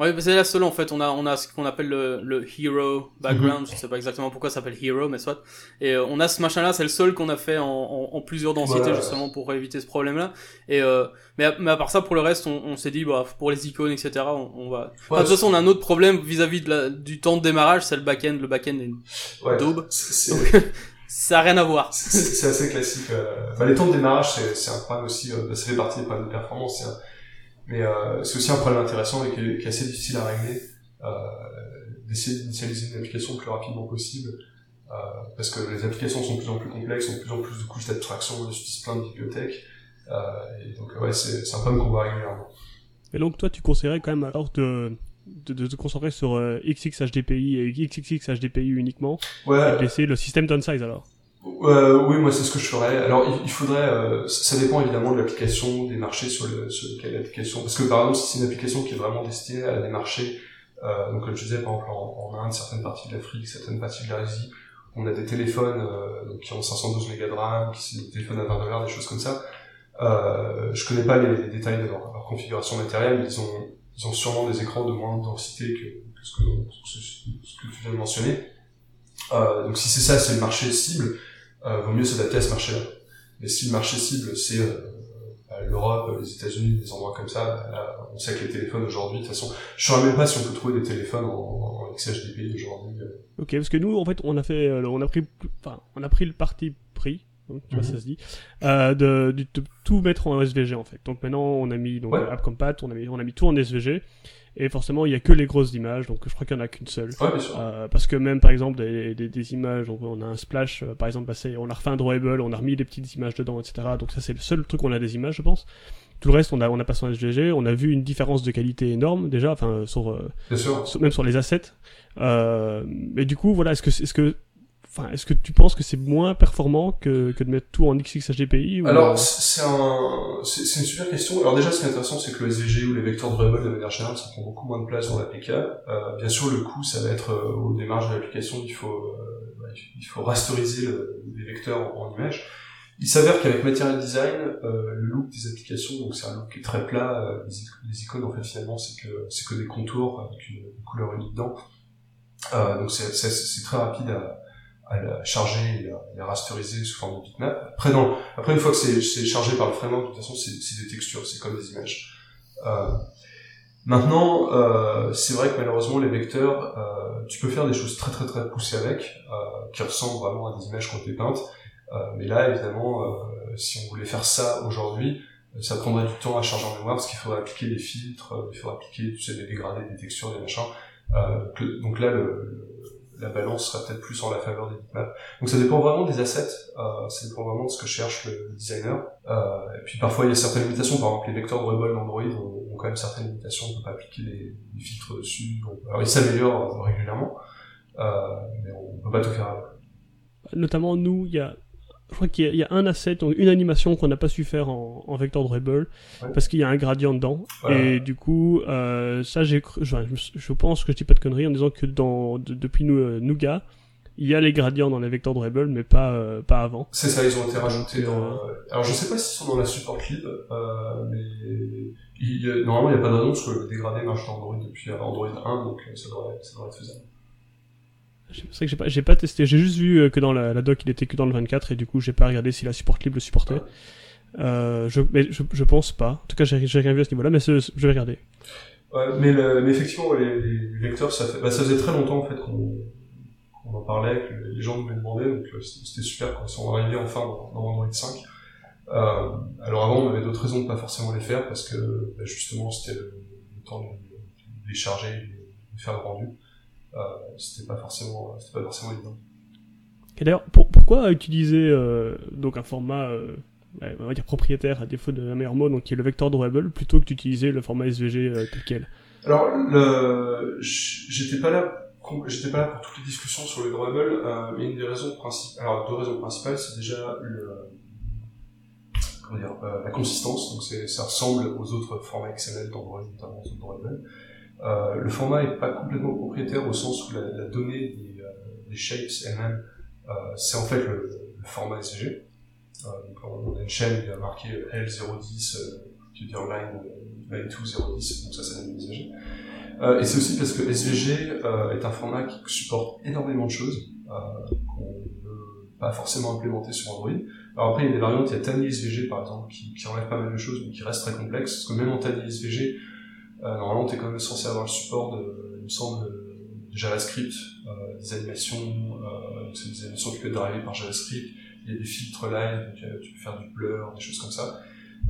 Ouais, mais c'est la seule en fait. On a on a ce qu'on appelle le, le hero background. Mhm. Je sais pas exactement pourquoi ça s'appelle hero, mais soit. Et euh, on a ce machin-là, c'est le seul qu'on a fait en, en, en plusieurs densités Voilà. justement pour éviter ce problème-là. Et euh, mais, à, mais à part ça, pour le reste, on, on s'est dit bah pour les icônes, etc. On, on va. Enfin, de toute façon, on a un autre problème vis-à-vis de la, du temps de démarrage, c'est le back-end. Le back-end est une ouais, daube. Ça a rien à voir. C'est assez classique. euh. Bah, les temps de démarrage, c'est un problème aussi. euh, ça fait partie des problèmes de performance. un- Mais euh, c'est aussi un problème intéressant et qui est, qui est assez difficile à régler. Euh, D'essayer d'initialiser une application le plus rapidement possible. Euh, parce que les applications sont de plus en plus complexes, ont de plus en plus de couches d'abstraction, on utilise plein de bibliothèques. et donc ouais, c'est un problème qu'on voit régulièrement. Et donc toi, tu conseillerais quand même alors de de, de, te concentrer sur euh, XXHDPI et XXXHDPI uniquement ouais. et de laisser le système downsize alors? Euh, oui, moi c'est ce que je ferais. Alors il, faudrait, euh, ça dépend évidemment de l'application, des marchés sur, le, sur lesquels l'application. Parce que par exemple, si c'est une application qui est vraiment destinée à des marchés, euh, donc comme je disais par exemple en, en Inde, certaines parties de l'Afrique, certaines parties de l'Asie, on a des téléphones euh, qui ont 512 mégas de RAM, qui sont des téléphones à 20 dollars, des choses comme ça. Euh, je connais pas les, les détails de leur, leur, configuration matérielle, mais ils ont, ils ont sûrement des écrans de moins de densité que, que, ce, que, ce, que tu viens de mentionner. Euh, donc si c'est ça, c'est le marché cible euh, vaut mieux s'adapter à ce marché-là. Mais si le marché cible, c'est euh, bah, l'Europe, les États-Unis, des endroits comme ça, bah, là, on sait que les téléphones aujourd'hui, de toute façon, je ne saurais même pas si on peut trouver des téléphones en, en XHDPI aujourd'hui. Euh. Ok, parce que nous, en fait, on a fait, euh, on a pris, enfin, on a pris le parti pris, donc, tu vois, mhm. ça se dit, euh, de, de, de, tout mettre en SVG en fait. Donc maintenant, on a mis donc ouais. AppCompat, on a mis, on a mis tout en SVG. Et forcément, il y a que les grosses images, donc je crois qu'il y en a qu'une seule. Ouais, euh, parce que même par exemple des, des, des images, donc on a un splash, euh, par exemple, bah, on a refait un drawable, on a remis des petites images dedans, etc. Donc ça c'est le seul truc où on a des images, je pense. Tout le reste, on a on a passé en SVG, on a vu une différence de qualité énorme déjà, enfin sur, euh, sur, même sur les assets. Mais du coup, voilà, est-ce que est-ce que Enfin, est-ce que tu penses que c'est moins performant que, que de mettre tout en XXHDPI ou... Alors, c'est un, c'est une super question. Alors déjà, ce qui est intéressant, c'est que le SVG ou les vecteurs drawable, de manière générale, ça prend beaucoup moins de place dans l'APK. Euh, bien sûr, le coût, ça va être euh, aux de l'application. Il faut, euh, il faut rasteriser le, les vecteurs en, en image. Il s'avère qu'avec Material Design, euh, le look des applications, donc c'est un look qui est très plat. Euh, les, icônes, en fait, finalement, c'est que que des contours avec une, une couleur unique dedans. Euh, donc c'est très rapide à à la charger et à la rasteriser sous forme de bitmap. Après, non. Après, une fois que c'est chargé par le framework, de toute façon, c'est des textures, c'est comme des images. Euh, maintenant, euh, c'est vrai que malheureusement, les vecteurs, euh, tu peux faire des choses très très très poussées avec, euh, qui ressemblent vraiment à des images été peintes. Euh, mais là, évidemment, euh, si on voulait faire ça aujourd'hui, ça prendrait du temps à charger en mémoire parce qu'il faudrait appliquer des filtres, il faudrait appliquer, tu sais, des dégradés, des textures, des machins. Que, donc là, le la balance sera peut-être plus en la faveur des bitmaps. Donc ça dépend vraiment des assets, euh, ça dépend vraiment de ce que cherche le designer. Euh, et puis parfois il y a certaines limitations, par exemple les vecteurs de Rebol d'Android ont, ont, quand même certaines limitations, on peut pas appliquer les, filtres dessus. Alors ils s'améliorent régulièrement, euh, mais on peut pas tout faire. Notamment nous, il y a je crois qu'il y, y, a un asset, une animation qu'on n'a pas su faire en, en vecteur ouais. parce qu'il y a un gradient dedans. Ouais. Et du coup, euh, ça, j'ai, je, je, pense que je dis pas de conneries en disant que dans, de, depuis nous, euh, Nougat, il y a les gradients dans les vecteurs drawable, mais pas, euh, pas avant. C'est ça, ils ont été rajoutés dans. Alors, je sais pas s'ils sont dans la support lib, euh, mais il, normalement, il n'y a pas parce que le dégradé marche dans Android depuis Android 1, donc ça devrait, ça devrait être faisable. C'est vrai que j'ai pas, j'ai pas testé. J'ai juste vu que dans la, la, doc, il était que dans le 24 et du coup, j'ai pas regardé si la support lib le supportait. Euh, je, mais je, je, pense pas. En tout cas, j'ai rien vu à ce niveau-là, mais je vais regarder. Ouais, mais, le, mais effectivement, les, les, vecteurs, ça, fait, bah, ça faisait très longtemps en fait qu'on qu en parlait, que les gens nous demandaient, donc c'était super quand ils sont arrivés enfin dans, dans Android 5. Euh, alors avant, on avait d'autres raisons de pas forcément les faire parce que bah, justement, c'était le, le, temps de les charger, de faire le rendu euh, c'était pas forcément c'était pas forcément évident. Et d'ailleurs, pour, pourquoi utiliser euh, donc un format euh, on va dire propriétaire à défaut d'un meilleur mot, donc qui est le vector drawable, plutôt que d'utiliser le format SVG euh, tel quel? Alors, le... j'étais pas là j'étais pas là pour toutes les discussions sur le drawable, euh, mais une des raisons principales, alors deux raisons principales, c'est déjà le, comment dire, euh, la consistance, donc ça ressemble aux autres formats XML d'Android, notamment sur le drawable. Euh, le format est pas complètement propriétaire au sens où la, donnée des, euh, des shapes elles-mêmes, euh, c'est en fait le, format SVG. donc on a une chaîne qui a marqué L010, qui veut dire line, line 2 010, donc ça c'est la SVG. et c'est aussi parce que SVG est un format qui supporte énormément de choses qu'on ne peut pas forcément implémenter sur Android. Alors après, il y a des variantes, il y a Tiny SVG par exemple, qui, enlève pas mal de choses, mais qui reste très complexe, parce que même en Tiny SVG, normalement, tu es quand même censé avoir le support de, il me semble, de JavaScript, euh, des animations, euh, c'est des animations qui peuvent driver par JavaScript, il y a des filtres live, donc, euh, tu peux faire du blur, des choses comme ça.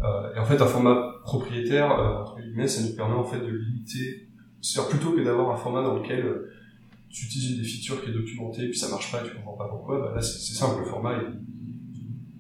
Euh, et en fait, un format propriétaire, euh, entre guillemets, ça nous permet en fait de limiter, c'est-à-dire plutôt que d'avoir un format dans lequel euh, tu utilises des features qui est documentée, puis ça marche pas, tu comprends pas pourquoi, bah là c'est simple, le format,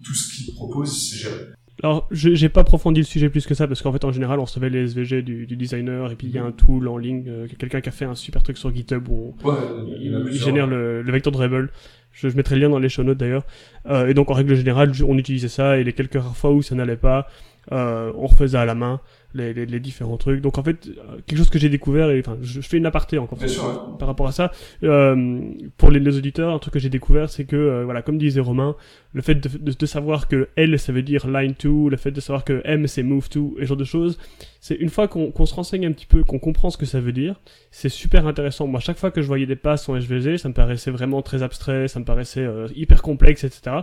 tout ce qu'il propose, c'est géré. Alors, j'ai pas approfondi le sujet plus que ça parce qu'en fait, en général, on recevait les SVG du, du designer et puis il y a un tool en ligne, euh, quelqu'un qui a fait un super truc sur GitHub où on, Ouais, il, il génère le, le vecteur Dribble. Je, je mettrai le lien dans les show notes d'ailleurs. Euh, et donc, en règle générale, on utilisait ça et les quelques rares fois où ça n'allait pas, euh, on refaisait à la main les, les, les, différents trucs. Donc en fait, euh, quelque chose que j'ai découvert, et enfin, je, je, fais une aparté encore sûr, ouais. par rapport à ça. Euh, pour les, les, auditeurs, un truc que j'ai découvert, c'est que, euh, voilà, comme disait Romain, le fait de, de, de, savoir que L, ça veut dire line to, le fait de savoir que M, c'est move to, et ce genre de choses, c'est une fois qu'on qu se renseigne un petit peu, qu'on comprend ce que ça veut dire, c'est super intéressant. Moi, chaque fois que je voyais des passes en HVG, ça me paraissait vraiment très abstrait, ça me paraissait euh, hyper complexe, etc.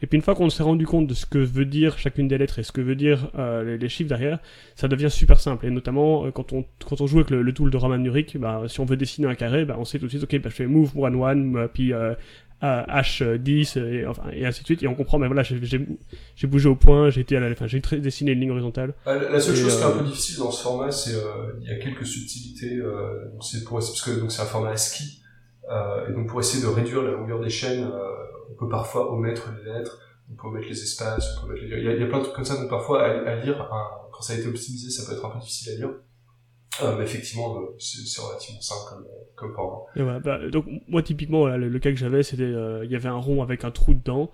Et puis une fois qu'on s'est rendu compte de ce que veut dire chacune des lettres et ce que veut dire les, les, chiffres derrière, ça devient super simple. Et notamment euh, quand on quand on joue avec le, le tool de Roman Nurik, bah, si on veut dessiner un carré, bah, on sait tout de suite, ok, bah, je fais move one one, puis euh, H10 et, enfin, et ainsi de suite et on comprend mais voilà j'ai bougé au point j'ai été à la enfin j'ai dessiné une ligne horizontale ah, la seule et chose euh... qui est un peu difficile dans ce format c'est euh, il y a quelques subtilités euh, c'est pour parce que donc c'est un format ASCII euh, et donc pour essayer de réduire la longueur des chaînes on peut parfois omettre les lettres on peut omettre les espaces on peut omettre les... il, y a, il y a plein de trucs comme ça donc parfois à, à lire un, quand ça a été optimisé ça peut être un peu difficile à lire euh, mais effectivement, euh, c'est relativement simple comme, comme format. Et voilà, bah, donc moi typiquement, le, le, cas que j'avais, c'était euh, il y avait un rond avec un trou dedans,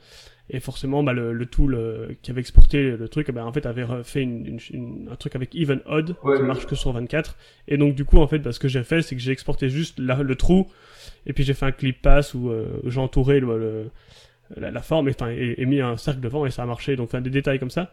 et forcément, bah, le, le tool euh, qui avait exporté le truc, bah, en fait, avait fait une, une, une, un truc avec even odd ouais, qui ouais. marche que sur 24. Et donc du coup, en fait, bah, ce que j'ai fait, c'est que j'ai exporté juste la, le trou, et puis j'ai fait un clip pass où j'ai entouré le, le la, la, forme, enfin, et, et, mis un cercle devant, et ça a marché. Donc, enfin, des détails comme ça.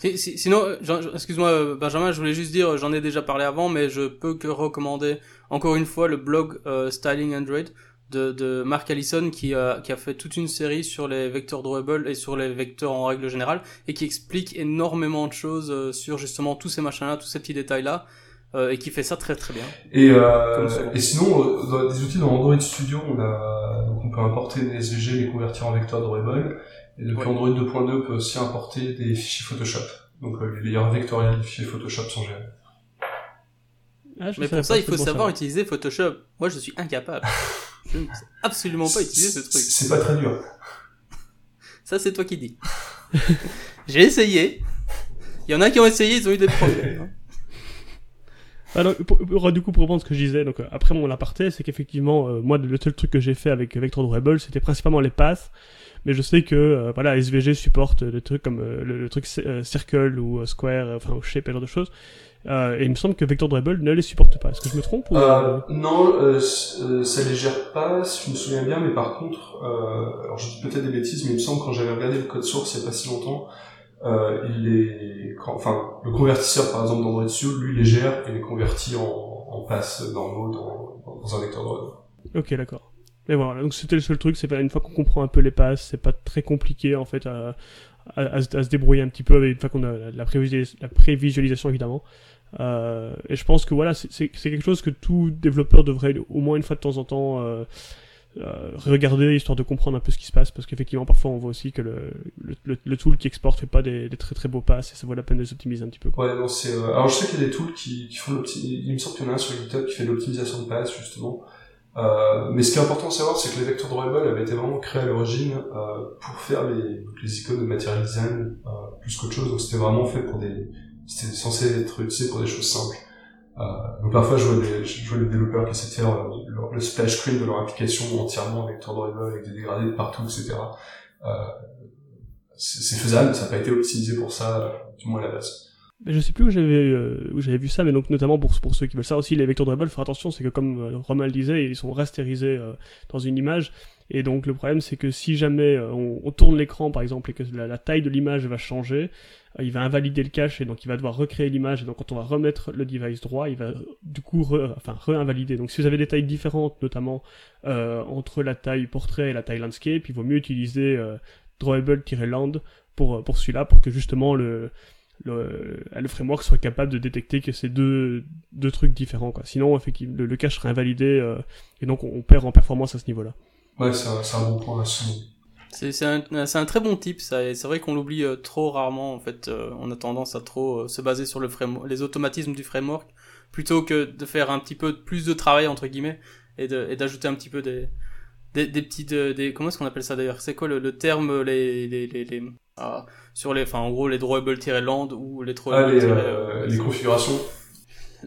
Sinon, excuse-moi Benjamin, je voulais juste dire, j'en ai déjà parlé avant, mais je peux que recommander encore une fois le blog euh, Styling Android de, de Mark Allison qui a, qui a fait toute une série sur les vecteurs drawable et sur les vecteurs en règle générale et qui explique énormément de choses euh, sur justement tous ces machins-là, tous ces petits détails-là. Euh, et qui fait ça très très bien. Et, euh, et sinon, euh, dans des outils dans Android Studio, on a donc on peut importer des SVG, les convertir en vecteurs drawable. Et depuis ouais. Android 2.2 peut aussi importer des fichiers Photoshop. Donc euh, les layers vectoriels des fichiers Photoshop sont gérés. Ah, Mais pour ça, il faut savoir ça. utiliser Photoshop. Moi, je suis incapable. je ne sais absolument pas utiliser ce truc. C'est pas très dur. Ça, c'est toi qui dis. J'ai essayé. Il y en a qui ont essayé, ils ont eu des problèmes. Alors, pour, pour, du coup, pour reprendre ce que je disais, donc après mon aparté, c'est qu'effectivement, euh, moi, le seul truc que j'ai fait avec Vector Drawable, c'était principalement les passes mais je sais que euh, voilà SVG supporte des trucs comme euh, le, le, truc euh, Circle ou Square, enfin ou Shape et genre de choses. et il me semble que Vector Dribble ne les supporte pas. Est-ce que je me trompe ou... Non, ça les gère pas, si je me souviens bien, mais par contre, alors je dis peut-être des bêtises, mais il me semble quand j'avais regardé le code source il y a pas si longtemps, est, enfin le convertisseur par exemple d'Android Studio, lui les gère et les convertit en, en passe dans Node dans, dans un vecteur Dribble. Ok, d'accord. Mais voilà, donc c'était le seul truc, c'est une fois qu'on comprend un peu les passes, c'est pas très compliqué en fait à, à, se débrouiller un petit peu une fois qu'on a la, la prévisualisation évidemment. Euh, et je pense que voilà, c'est quelque chose que tout développeur devrait au moins une fois de temps en temps euh, euh, regarder histoire de comprendre un peu ce qui se passe parce qu'effectivement parfois on voit aussi que le, le, le, tool qui exporte fait pas des, des, très très beaux passes et ça vaut la peine de s'optimiser un petit peu. Quoi. Ouais, non, c'est. Euh, alors je sais qu'il y a des tools qui, qui font l'optimisation. Il me semble qu'il y en a un sur GitHub qui fait l'optimisation de passes justement. Euh, mais ce qui est important de savoir, c'est que les vecteurs drawable avaient été vraiment créés à l'origine euh, pour faire les, les icônes de material design euh, plus qu'autre chose. Donc c'était vraiment fait pour des, c'était censé être utilisé pour des choses simples. Donc parfois je vois des, je vois des développeurs qui essaient de le, splash screen de leur application entièrement en vecteur drawable avec des dégradés de partout, etc. Euh, c'est faisable, ça n'a pas été optimisé pour ça, du moins à la base je sais plus où j'avais euh, où j'avais vu ça mais donc notamment pour pour ceux qui veulent ça aussi les vecteurs dribble faire attention c'est que comme euh, Romain le disait ils sont rastérisés euh, dans une image et donc le problème c'est que si jamais euh, on, tourne l'écran par exemple et que la, taille de l'image va changer euh, il va invalider le cache et donc il va devoir recréer l'image et donc quand on va remettre le device droit il va du coup re, enfin re-invalider donc si vous avez des tailles différentes notamment entre la taille portrait et la taille landscape il vaut mieux utiliser drawable-land pour pour celui-là pour que justement le le, le framework soit capable de détecter que c'est deux, deux trucs différents. Quoi. Sinon, effectivement, le, cache serait invalidé euh, et donc on, on, perd en performance à ce niveau-là. Ouais, c'est un, bon point. C'est un, un très bon type, ça. C'est vrai qu'on l'oublie euh, trop rarement. En fait, euh, on a tendance à trop euh, se baser sur le framework, les automatismes du framework plutôt que de faire un petit peu plus de travail entre guillemets et d'ajouter un petit peu des, des, des petites, des, comment est-ce qu'on appelle ça d'ailleurs? C'est quoi le, le terme les, les, les, les sur les, enfin en gros les drawable-land ou les ah, les, les configurations.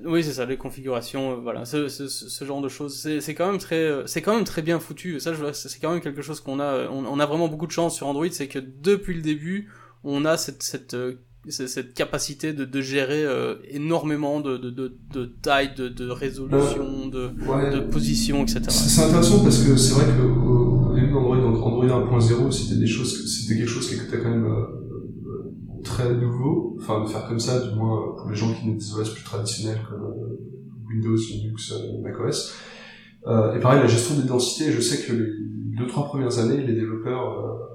Oui, c'est ça, les configurations, voilà, ce, ce, ce, genre de choses. C'est quand même très, c'est quand même très bien foutu. Ça, c'est quand même quelque chose qu'on a. On, on, a vraiment beaucoup de chance sur Android, c'est que depuis le début, on a cette, cette cette capacité de, de gérer euh, énormément de, de, de, de taille, de, de résolution, de, de position, etc. C'est intéressant parce que c'est vrai que au début d'Android, donc Android 1.0, c'était des choses, c'était quelque chose qui était quand même euh, très nouveau, enfin de faire comme ça, du moins pour les gens qui ont des OS plus traditionnels comme euh, Windows, Linux, macOS. Euh, et pareil, la gestion des densités, je sais que les deux trois premières années, les développeurs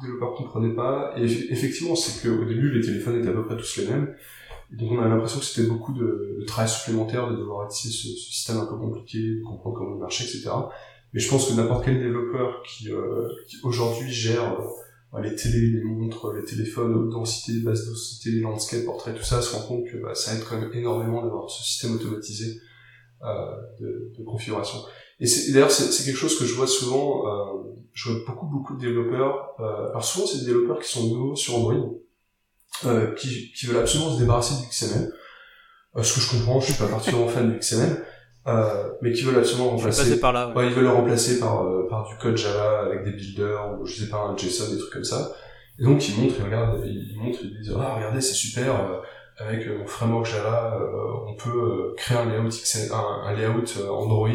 développeurs comprenaient pas. Et effectivement, c'est qu'au début, les téléphones étaient à peu près tous les mêmes. Donc on a l'impression que c'était beaucoup de, de, travail supplémentaire de devoir utiliser ce, ce, système un peu compliqué, de comprendre comment il marchait, etc. Mais je pense que n'importe quel développeur qui, euh, qui aujourd'hui gère euh, les télés, les montres, les téléphones, haute densité, basse densité, landscape, portrait, tout ça, se rend compte que bah, ça aide quand même énormément d'avoir ce système automatisé euh, de, de configuration. Et, d'ailleurs, c'est quelque chose que je vois souvent. Euh, je vois beaucoup, beaucoup de développeurs. Euh, alors souvent, c'est des développeurs qui sont nouveaux sur Android, euh, qui, qui veulent absolument se débarrasser du XML. Euh, ce que je comprends, je suis pas particulièrement fan du XML. Euh, mais qui veulent absolument remplacer. Par là, ouais. ils veulent le remplacer par euh, par du code Java avec des builders ou je sais pas un JSON des trucs comme ça. Et donc ils montrent, ils regardent, ils montrent, ils disent ah regardez c'est super, euh, avec mon framework Java, euh, on peut euh, créer un layout, un, un layout Android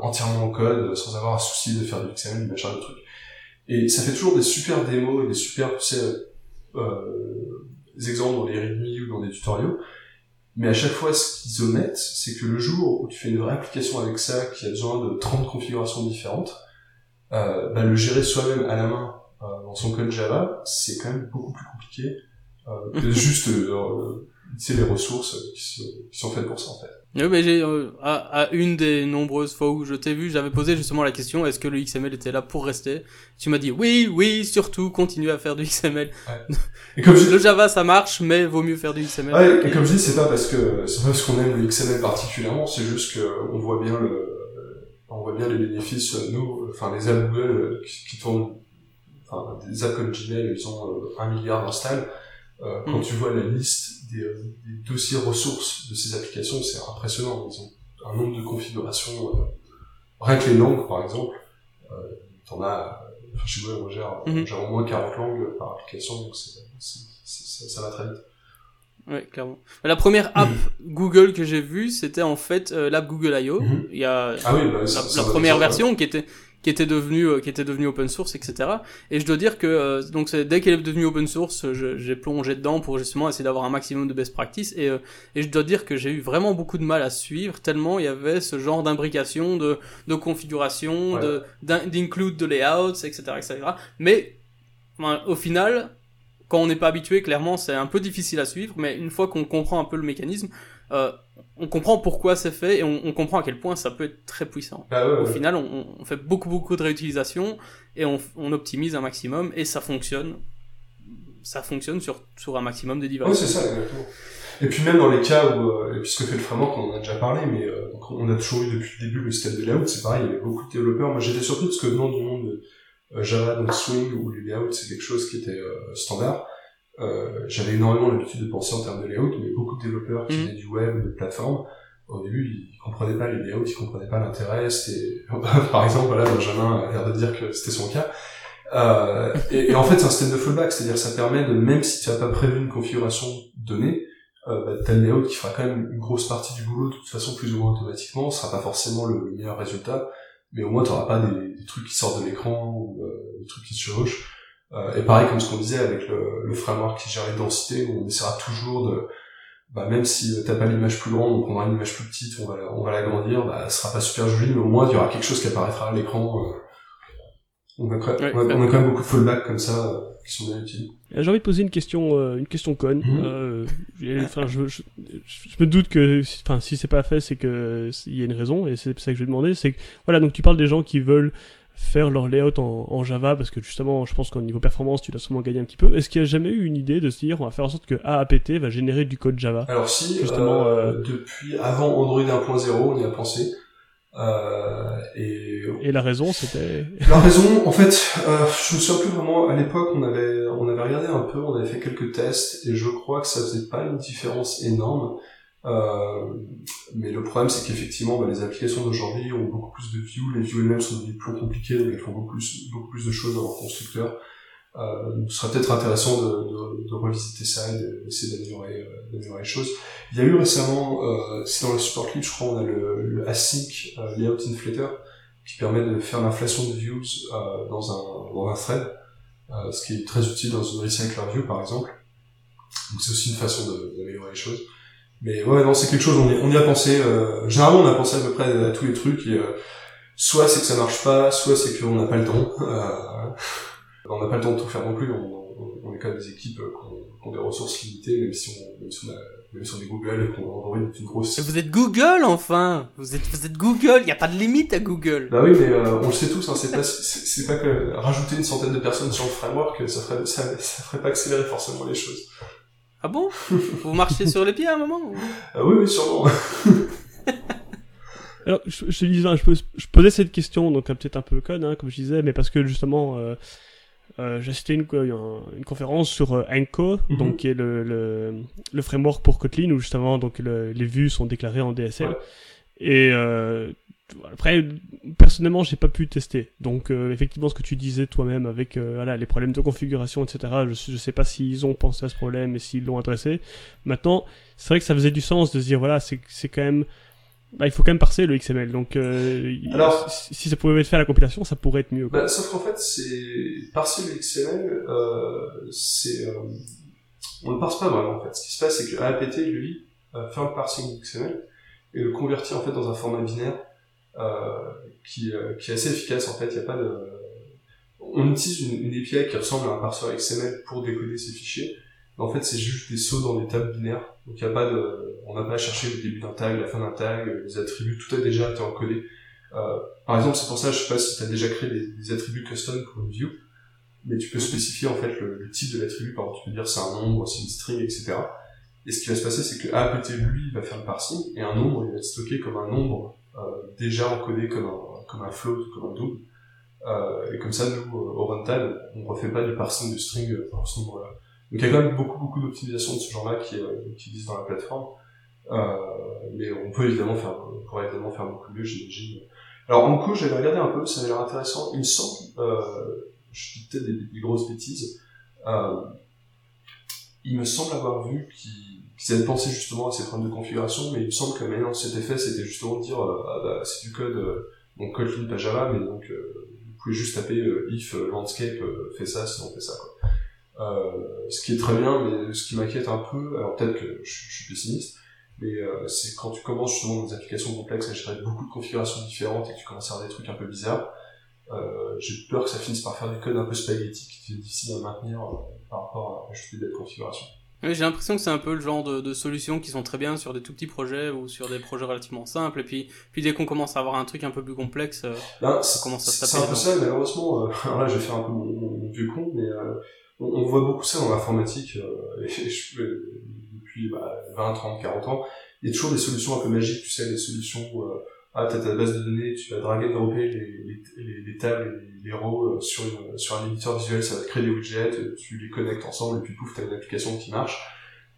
entièrement en code sans avoir un souci de faire du XML, du machin, de trucs. Et ça fait toujours des super démos et des super, tu sais, euh, exemples dans les readme ou dans des tutoriaux. Mais à chaque fois, ce qu'ils omettent, c'est que le jour où tu fais une vraie application avec ça, qui a besoin de 30 configurations différentes, euh, bah, le gérer soi-même à la main euh, dans son code Java, c'est quand même beaucoup plus compliqué euh, que juste c'est les ressources qui sont, faites pour ça en fait. Oui, mais j'ai euh, à, une des nombreuses fois où je t'ai vu, j'avais posé justement la question est-ce que le XML était là pour rester? Tu m'as dit oui, oui, surtout continue à faire du XML. Ouais. Et comme le Java ça marche, mais vaut mieux faire du XML. Ouais, et comme je dis, c'est pas parce que c'est pas parce qu'on aime le XML particulièrement, c'est juste que on voit bien le on voit bien les bénéfices nous, enfin les apps Google qui, qui tournent, enfin des apps comme Gmail, ils ont euh, un milliard d'installs. Euh, quand mm. tu vois la liste euh, des, dossiers ressources de ces applications, c'est impressionnant. Ils ont un nombre de configurations. Euh, rien que les langues, par exemple, euh, t'en as, enfin, je sais pas, moi, j'ai au moins 40 langues par application, donc c'est, ça va très vite. Ouais, clairement. La première app Google que j'ai vue, c'était en fait l'app Google I.O. Mm-hmm. Il y a ah oui, bah, la, première version qui était qui était devenu euh, qui était devenu open source etc et je dois dire que euh, donc dès qu'elle est devenue open source j'ai plongé dedans pour justement essayer d'avoir un maximum de best practice. Et euh, et je dois dire que j'ai eu vraiment beaucoup de mal à suivre tellement il y avait ce genre d'imbrication de de configuration de d'include de layouts etc etc mais au final quand on n'est pas habitué clairement c'est un peu difficile à suivre. Mais une fois qu'on comprend un peu le mécanisme euh, on comprend pourquoi c'est fait et on, comprend à quel point ça peut être très puissant. Ah Au final, on, fait beaucoup beaucoup de réutilisation et on, optimise un maximum et ça fonctionne. Ça fonctionne sur, sur un maximum de devices. Oui, c'est ça, exactement. Et puis même dans les cas où, euh, puisque fait le framework, on en a déjà parlé, mais euh, on a toujours eu depuis le début le système de layout, c'est pareil, il y avait beaucoup de développeurs. Moi j'étais surpris parce que venant du monde de euh, Java, donc Swing, où les layouts c'est quelque chose qui était standard, euh, j'avais énormément l'habitude de penser en termes de layout, mais beaucoup de développeurs qui mm. venaient du web, de plateforme, au début, ils comprenaient pas les layouts, ils comprenaient pas l'intérêt. par exemple, voilà, Benjamin a l'air de dire que c'était son cas. Euh, et, en fait, c'est un système de fallback, c'est-à-dire ça permet de, même si tu n'as pas prévu une configuration donnée, euh, bah, t'as le layout qui fera quand même une grosse partie du boulot, de toute façon, plus ou moins automatiquement, ce sera pas forcément le, meilleur résultat, mais au moins tu n'auras pas des, des, trucs qui sortent de l'écran ou euh, des trucs qui se chevauchent. Euh, et pareil, comme ce qu'on disait avec le, le, framework qui gère les densités, on essaiera toujours de, bah, même si t'as pas l'image plus grande, on prendra une image plus petite, on va, on va l'agrandir, bah, sera pas super joli, mais au moins il y aura quelque chose qui apparaîtra à l'écran. Euh. on, a, on, a, quand même beaucoup de fallbacks comme ça euh, qui sont bien utiles. J'ai envie de poser une question, une question conne. Mhm. Enfin, je, je, je, me doute que, enfin, si c'est pas fait, c'est que il y a une raison, et c'est ça que je vais demander. C'est voilà, donc tu parles des gens qui veulent faire leur layout en, en, Java parce que justement je pense qu'au niveau performance tu dois sûrement gagner un petit peu. Est-ce qu'il y a jamais eu une idée de se dire on va faire en sorte que AAPT va générer du code Java? Alors si justement euh, euh, depuis avant Android 1.0 on y a pensé. Euh, et... et la raison c'était la raison en fait euh, je me souviens plus vraiment à l'époque on avait on avait regardé un peu, on avait fait quelques tests et je crois que ça faisait pas une différence énorme. Euh, mais le problème, c'est qu'effectivement, bah, les applications d'aujourd'hui ont beaucoup plus de views. Les views elles-mêmes sont devenues plus compliquées, donc elles font beaucoup plus, beaucoup plus de choses dans leur constructeur. Euh, ce serait peut-être intéressant de, de, de, revisiter ça et d'essayer d'améliorer, euh, d'améliorer les choses. Il y a eu récemment, euh, c'est dans le support clip, je crois, on a le, le Async euh, Layout Inflator qui permet de faire l'inflation de views euh, dans, un, dans un thread, ce qui est très utile dans une recycler view par exemple. Donc c'est aussi une façon d'améliorer les choses. Mais ouais, non, c'est quelque chose, on y, on y a pensé. Euh, généralement, on a pensé à peu près à, tous les trucs. Et, euh, soit c'est que ça marche pas, soit c'est qu'on n'a pas le temps. Euh, on n'a pas le temps de tout faire non plus. On, on, on est quand même des équipes euh, qui ont, des ressources limitées, même si on, même si on, a, même si on est Google et qu'on Android est une grosse. Vous êtes Google enfin. Vous êtes vous êtes Google. Il y a pas de limite à Google. Bah oui, mais euh, on le sait tous. Hein, c'est pas c'est pas que rajouter une centaine de personnes sur le framework, ça ferait ça, ça ferait pas accélérer forcément les choses. Ah bon? Vous marchez sur les pieds à un moment? Ah oui, oui, sûrement. Alors, je, disais, je, je, posais cette question, donc peut-être un peu conne, hein, comme je disais, mais parce que justement, euh, euh, j'ai assisté une, une, conférence sur euh, Anko, mm -hmm. donc qui est le, le, le, framework pour Kotlin, où justement donc le, les vues sont déclarées en DSL. Ouais. Et euh, après, personnellement, j'ai pas pu tester. Donc, euh, effectivement, ce que tu disais toi-même avec euh, voilà, les problèmes de configuration, etc., je, je sais pas s'ils ont pensé à ce problème et s'ils l'ont adressé. Maintenant, c'est vrai que ça faisait du sens de se dire, voilà, c'est quand même. Bah, il faut quand même parser le XML. Donc, euh, Alors, si ça pouvait être fait à la compilation, ça pourrait être mieux. Bah, sauf qu'en fait, c'est parser le XML, euh, c'est on ne parse pas vraiment. En fait, ce qui se passe, c'est que AAPT lui fait un parsing XML et le convertit en fait dans un format binaire qui, euh, qui est assez efficace en fait. Il y a pas de, on utilise une, une, API qui ressemble à un parseur XML pour décoder ces fichiers. En fait, c'est juste des sauts dans des tables binaires. Donc il y a pas de, on n'a pas à chercher le début d'un tag, la fin d'un tag, les attributs, tout a déjà été encodé. Euh, par exemple, c'est pour ça, je sais pas si tu as déjà créé des, attributs custom pour une view, mais tu peux spécifier en fait le, le type de l'attribut. Par exemple, tu peux dire c'est un nombre, c'est une string, etc. Et ce qui va se passer, c'est que APT lui va faire le parsing et un nombre il va être stocké comme un nombre euh, déjà encodé comme un, comme un float, comme un double. Euh, et comme ça, nous, au runtime, on refait pas du parsing de string pour ce nombre-là. Donc il y a quand même beaucoup, beaucoup d'optimisation de ce genre-là qui, euh, qui existent dans la plateforme. Euh, mais on peut évidemment faire, on pourrait évidemment faire beaucoup mieux, j'imagine. Alors en coup, j'avais regardé un peu, ça avait l'air intéressant. Il me semble, euh, je dis peut-être des, des, grosses bêtises, euh, il me semble avoir vu qu'ils qu avaient pensé justement à ces problèmes de configuration, mais il me semble que maintenant cet effet, c'était justement de dire, euh, ah bah, c'est du code, euh, donc Kotlin pas Java, mais donc euh, vous pouvez juste taper euh, if euh, landscape fait ça, sinon fait ça quoi. ce qui est très bien, mais ce qui m'inquiète un peu, alors peut-être que je, suis pessimiste, mais c'est quand tu commences justement des applications complexes à gérer beaucoup de configurations différentes et que tu commences à faire des trucs un peu bizarres, j'ai peur que ça finisse par faire du code un peu spaghetti qui est difficile à maintenir par rapport à ajouter des configurations. Oui, j'ai l'impression que c'est un peu le genre de, de, solutions qui sont très bien sur des tout petits projets ou sur des projets relativement simples. Et puis, puis dès qu'on commence à avoir un truc un peu plus complexe, ben, ça commence à se taper. C'est un peu ça, malheureusement. Euh, alors là, je vais faire un peu mon, mon vieux con, mais euh, on, on, voit beaucoup ça dans l'informatique. Euh, depuis bah, 20, 30, 40 ans, il y a toujours des solutions un peu magiques, tu sais, des solutions où ah, t'as ta base de données, tu vas drag and dropper les, les, les, les tables et les, rows sur, une, sur un éditeur visuel, ça va te créer des widgets, tu les connectes ensemble et puis pouf, t'as une application qui marche.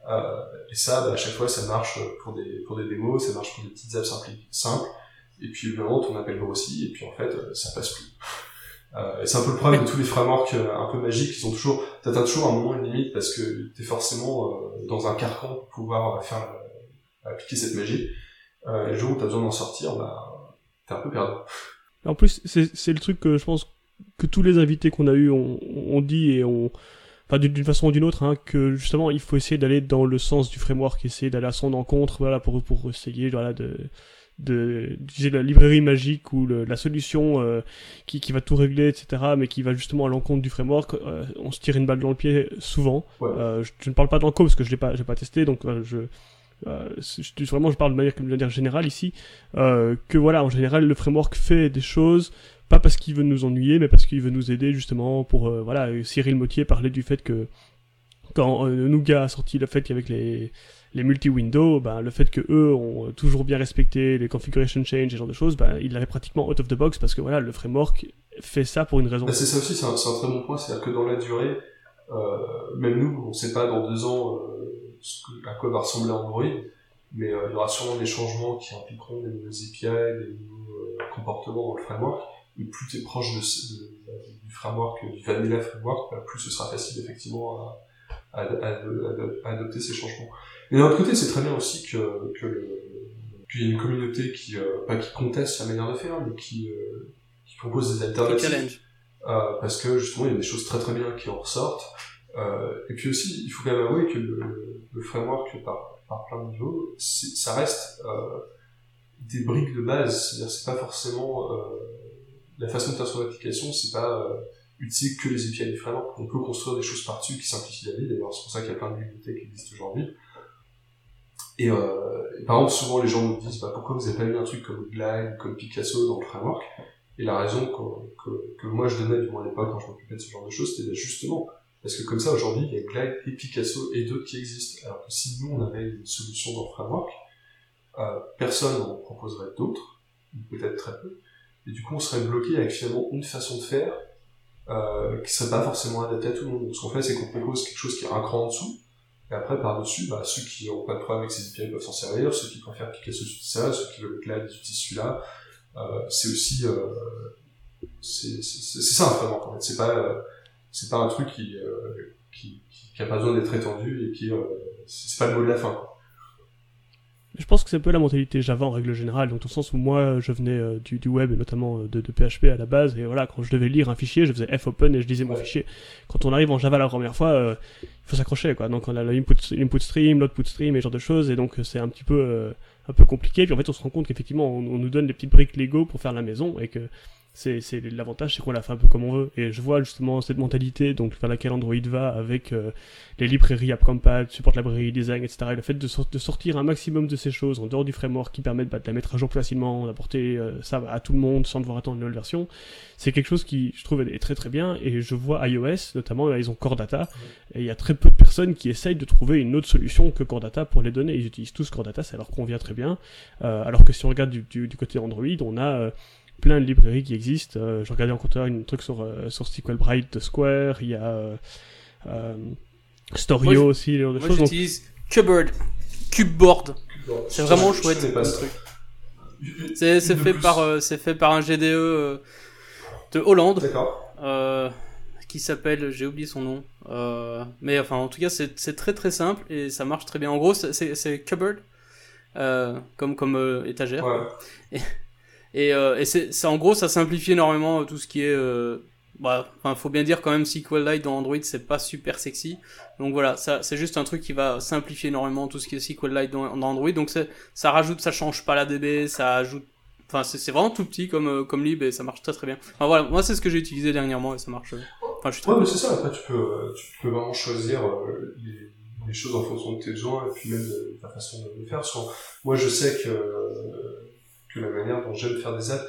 Euh, et ça, bah, à chaque fois, ça marche pour des, pour des démos, ça marche pour des petites apps simples. Et puis, évidemment, ton appel grossit et puis en fait, ça passe plus. Euh, et c'est un peu le problème de tous les frameworks euh, un peu magiques, ils ont toujours, t'atteins toujours un moment une limite parce que t'es forcément euh, dans un carcan pour pouvoir faire appliquer cette magie. Euh, le jour où tu as besoin d'en sortir, bah, t'es un peu perdu. En plus, c'est le truc que je pense que tous les invités qu'on a eu ont, ont, dit et ont, enfin d'une façon ou d'une autre, hein, que justement il faut essayer d'aller dans le sens du framework, essayer d'aller à son encontre, voilà, pour pour essayer, voilà, de de la librairie magique ou le, la solution euh, qui, qui va tout régler etc mais qui va justement à l'encontre du framework euh, on se tire une balle dans le pied souvent ouais. euh, je, je, ne parle pas d'Anko parce que je l'ai pas j'ai pas testé donc euh, je euh, je, vraiment je parle de manière, générale ici, euh, que voilà, en général, le framework fait des choses, pas parce qu'il veut nous ennuyer, mais parce qu'il veut nous aider justement pour, euh, voilà, Cyril Motier parlait du fait que quand Nougat a sorti le fait qu'avec les, les multi-windows, ben, le fait que eux ont toujours bien respecté les configuration change et ce genre de choses, ben, ils pratiquement out of the box parce que voilà, le framework fait ça pour une raison. C'est ça aussi, c'est un, un, très bon point, c'est-à-dire que dans la durée, même nous, on ne sait pas dans deux ans que, à quoi va ressembler Android, mais il y aura sûrement des changements qui impliqueront des nouvelles API, des nouveaux comportements dans le framework. Et plus tu es proche de, du framework, du vanilla framework, bah, plus ce sera facile effectivement à, à, à, adopter ces changements. Mais d'un autre côté, c'est très bien aussi que, que qu'il y ait une communauté qui, euh, pas qui conteste la manière de faire, mais qui, euh, qui propose des alternatives. Euh, parce que justement, il y a des choses très très bien qui en ressortent. Euh, et puis aussi, il faut quand même avouer que le, le framework par, par plein de niveaux, ça reste euh, des briques de base. C'est-à-dire, c'est pas forcément la façon de faire son application, c'est pas utile que les API du framework. On peut construire des choses par-dessus qui simplifient la vie. D'ailleurs, c'est pour ça qu'il y a plein de bibliothèques qui existent aujourd'hui. Et, euh, par exemple, souvent les gens nous disent bah, pourquoi vous n'avez pas mis un truc comme Glide, comme Picasso dans le framework? Et la raison que, que, que, moi je donnais, du moins à l'époque quand je m'occupais de ce genre de choses, c'était justement parce que comme ça aujourd'hui il y a Glide et Picasso et d'autres qui existent. Alors que si nous on avait une solution dans le framework, euh, personne n'en proposerait d'autres, peut-être très peu. Et du coup on serait bloqué avec finalement une façon de faire euh, qui serait pas forcément adaptée à tout le monde. Donc ce qu'on fait c'est qu'on propose quelque chose qui est un cran en dessous et après, par-dessus, bah, ceux qui n'ont pas de problème avec ces API peuvent s'en servir, ceux qui préfèrent cliquer sur ça, ceux qui veulent ils utilisent celui-là. Euh, c'est aussi, euh, c'est ça un framework en fait. C'est pas, euh, c'est pas un truc qui, qui, qui, a pas besoin d'être étendu et qui, c'est pas le mot de la fin. Je pense que c'est un peu la mentalité Java en règle générale, donc dans le sens où moi je venais euh, du, du, web et notamment de, de, PHP à la base, et voilà, quand je devais lire un fichier, je faisais fopen et je lisais mon fichier. Quand on arrive en Java la première fois, euh, il faut s'accrocher, quoi. Donc on a l'input stream, l'output stream et ce genre de choses, et donc c'est un petit peu un peu compliqué. Puis en fait on se rend compte qu'effectivement on, nous donne des petites briques Lego pour faire la maison et que c'est l'avantage c'est qu'on la fait un peu comme on veut. Et je vois justement cette mentalité donc vers laquelle Android va avec euh, les librairies AppCompat, support librairie design etc et le fait de, de, sortir un maximum de ces choses en dehors du framework qui permettent bah, de la mettre à jour plus facilement d'apporter euh, ça à tout le monde sans devoir attendre une nouvelle version c'est quelque chose qui je trouve est très très bien. Et je vois iOS notamment ils ont Core Data et il y a très peu de personnes qui essayent de trouver une autre solution que Core Data pour les données. Ils utilisent tous Core Data ça leur convient très bien. Euh, alors que si on regarde du, du, du côté Android on a plein de librairies qui existent. Euh, je regardais encore un truc sur, euh, sur de Square, il y a euh, euh Storio moi, aussi, moi j'utilise donc... Cupboard, Cubeboard. C'est vraiment je chouette ce truc. C'est fait par c'est fait par un GDE de Hollande. Euh, qui s'appelle, j'ai oublié son nom, euh, mais enfin en tout cas c'est très très simple et ça marche très bien. En gros c'est cupboard, euh, comme comme étagère. Ouais. Et, et, euh, et c'est en gros, ça simplifie énormément euh, tout ce qui est. Euh, bah, enfin, faut bien dire quand même SQLite dans Android, c'est pas super sexy. Donc voilà, ça c'est juste un truc qui va simplifier énormément tout ce qui est SQLite dans, dans Android. Donc ça rajoute, ça change pas la DB, ça ajoute. Enfin, c'est vraiment tout petit comme euh, comme lib et ça marche très très bien. Enfin voilà, moi c'est ce que j'ai utilisé dernièrement et ça marche. Enfin, je suis très ouais, mais c'est ça. Après, tu peux tu peux vraiment choisir les, les, choses en fonction de tes besoins et puis même de, ta façon de le faire. moi, je sais que la manière dont j'aime faire des apps.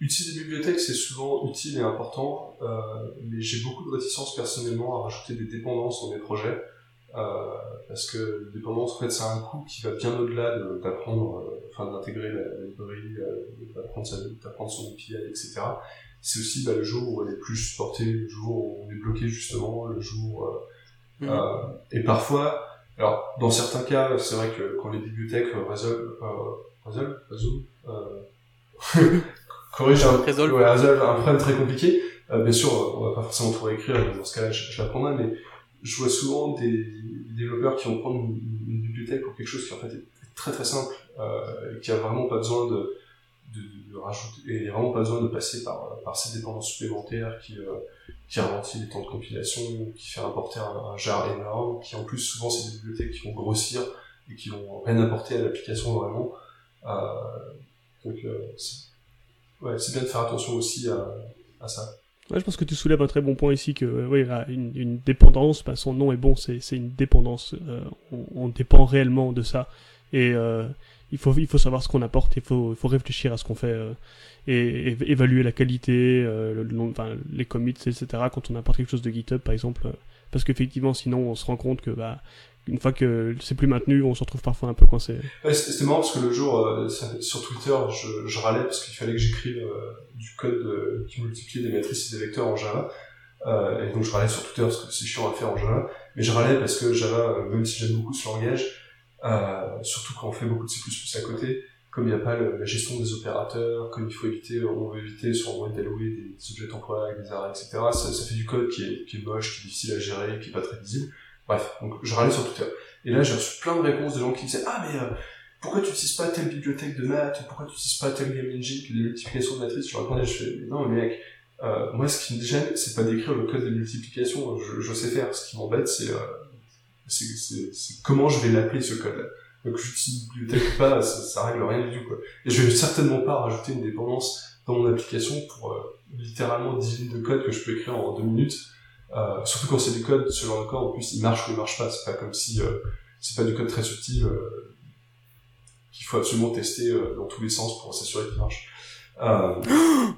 Utiliser des bibliothèques, c'est souvent utile et important, euh, mais j'ai beaucoup de réticence personnellement à rajouter des dépendances dans mes projets, euh, parce que les dépendances, en fait, c'est un coût qui va bien au-delà d'apprendre, euh, enfin, d'intégrer la, librairie, euh, d'apprendre son API, etc. C'est aussi bah, le jour où elle est plus supportée, le jour où on est bloqué justement, le jour... Mmh. et parfois, alors, dans certains cas, c'est vrai que quand les bibliothèques résolvent, Puzzle, puzzle, euh... corrige un, Résolve. Ouais, un problème très compliqué. Euh, bien sûr, on va pas forcément tout réécrire, dans ce cas-là, je, je l'apprendrai, mais je vois souvent des, développeurs qui vont prendre une, une, bibliothèque pour quelque chose qui en fait est très très simple, euh, et qui a vraiment pas besoin de, de, de, rajouter, et vraiment pas besoin de passer par, par ces dépendances supplémentaires qui, euh, qui ralentit les temps de compilation, qui fait importer un, un jar énorme, qui en plus souvent c'est des bibliothèques qui vont grossir et qui vont rien apporter à l'application vraiment. Euh, donc, euh, c'est bien de faire attention aussi à, ça. Je pense que tu soulèves un très bon point ici que euh, oui, une, dépendance, bah, son nom est bon, c'est une dépendance. On, dépend réellement de ça et il faut il faut savoir ce qu'on apporte, il faut il faut réfléchir à ce qu'on fait et, évaluer la qualité, les commits, etc. Quand on apporte quelque chose de GitHub par exemple, parce qu'effectivement sinon on se rend compte que bah une fois que c'est plus maintenu, on se retrouve parfois un peu coincé. C'était marrant parce que le jour, euh, sur Twitter, je, râlais parce qu'il fallait que j'écrive euh, du code euh, qui multipliait des matrices et des vecteurs en Java. Et donc je râlais sur Twitter parce que c'est chiant à faire en Java, mais je râlais parce que Java, même si j'aime beaucoup ce langage, surtout quand on fait beaucoup de C++ à côté, comme il n'y a pas la gestion des opérateurs, comme il faut éviter, on veut éviter sur Android d'allouer des, objets temporaires des arrêts, etc. Ça, fait du code qui est, qui est moche, qui est difficile à gérer, qui est pas très visible. Bref, donc je râlais sur Twitter. Et là j'ai reçu plein de réponses de gens qui disaient ah mais euh, pourquoi tu n'utilises pas telle bibliothèque de maths, pourquoi tu n'utilises pas telle game engine, des multiplications de matrices, je répondais, je fais, non mais mec, euh, moi ce qui me gêne, c'est pas d'écrire le code de multiplication, je, je sais faire, ce qui m'embête c'est, euh, comment je vais l'appeler ce code-là. Donc j'utilise bibliothèque ou pas, ça, ça règle rien du tout quoi. Et je vais certainement pas rajouter une dépendance dans mon application pour euh, littéralement 10 lignes de code que je peux écrire en deux minutes. Euh, surtout quand c'est du code, ce genre de code, en plus, il marche ou il marche pas. C'est pas comme si euh, c'est pas du code très subtil euh, qu'il faut absolument tester euh, dans tous les sens pour s'assurer qu'il marche. Euh,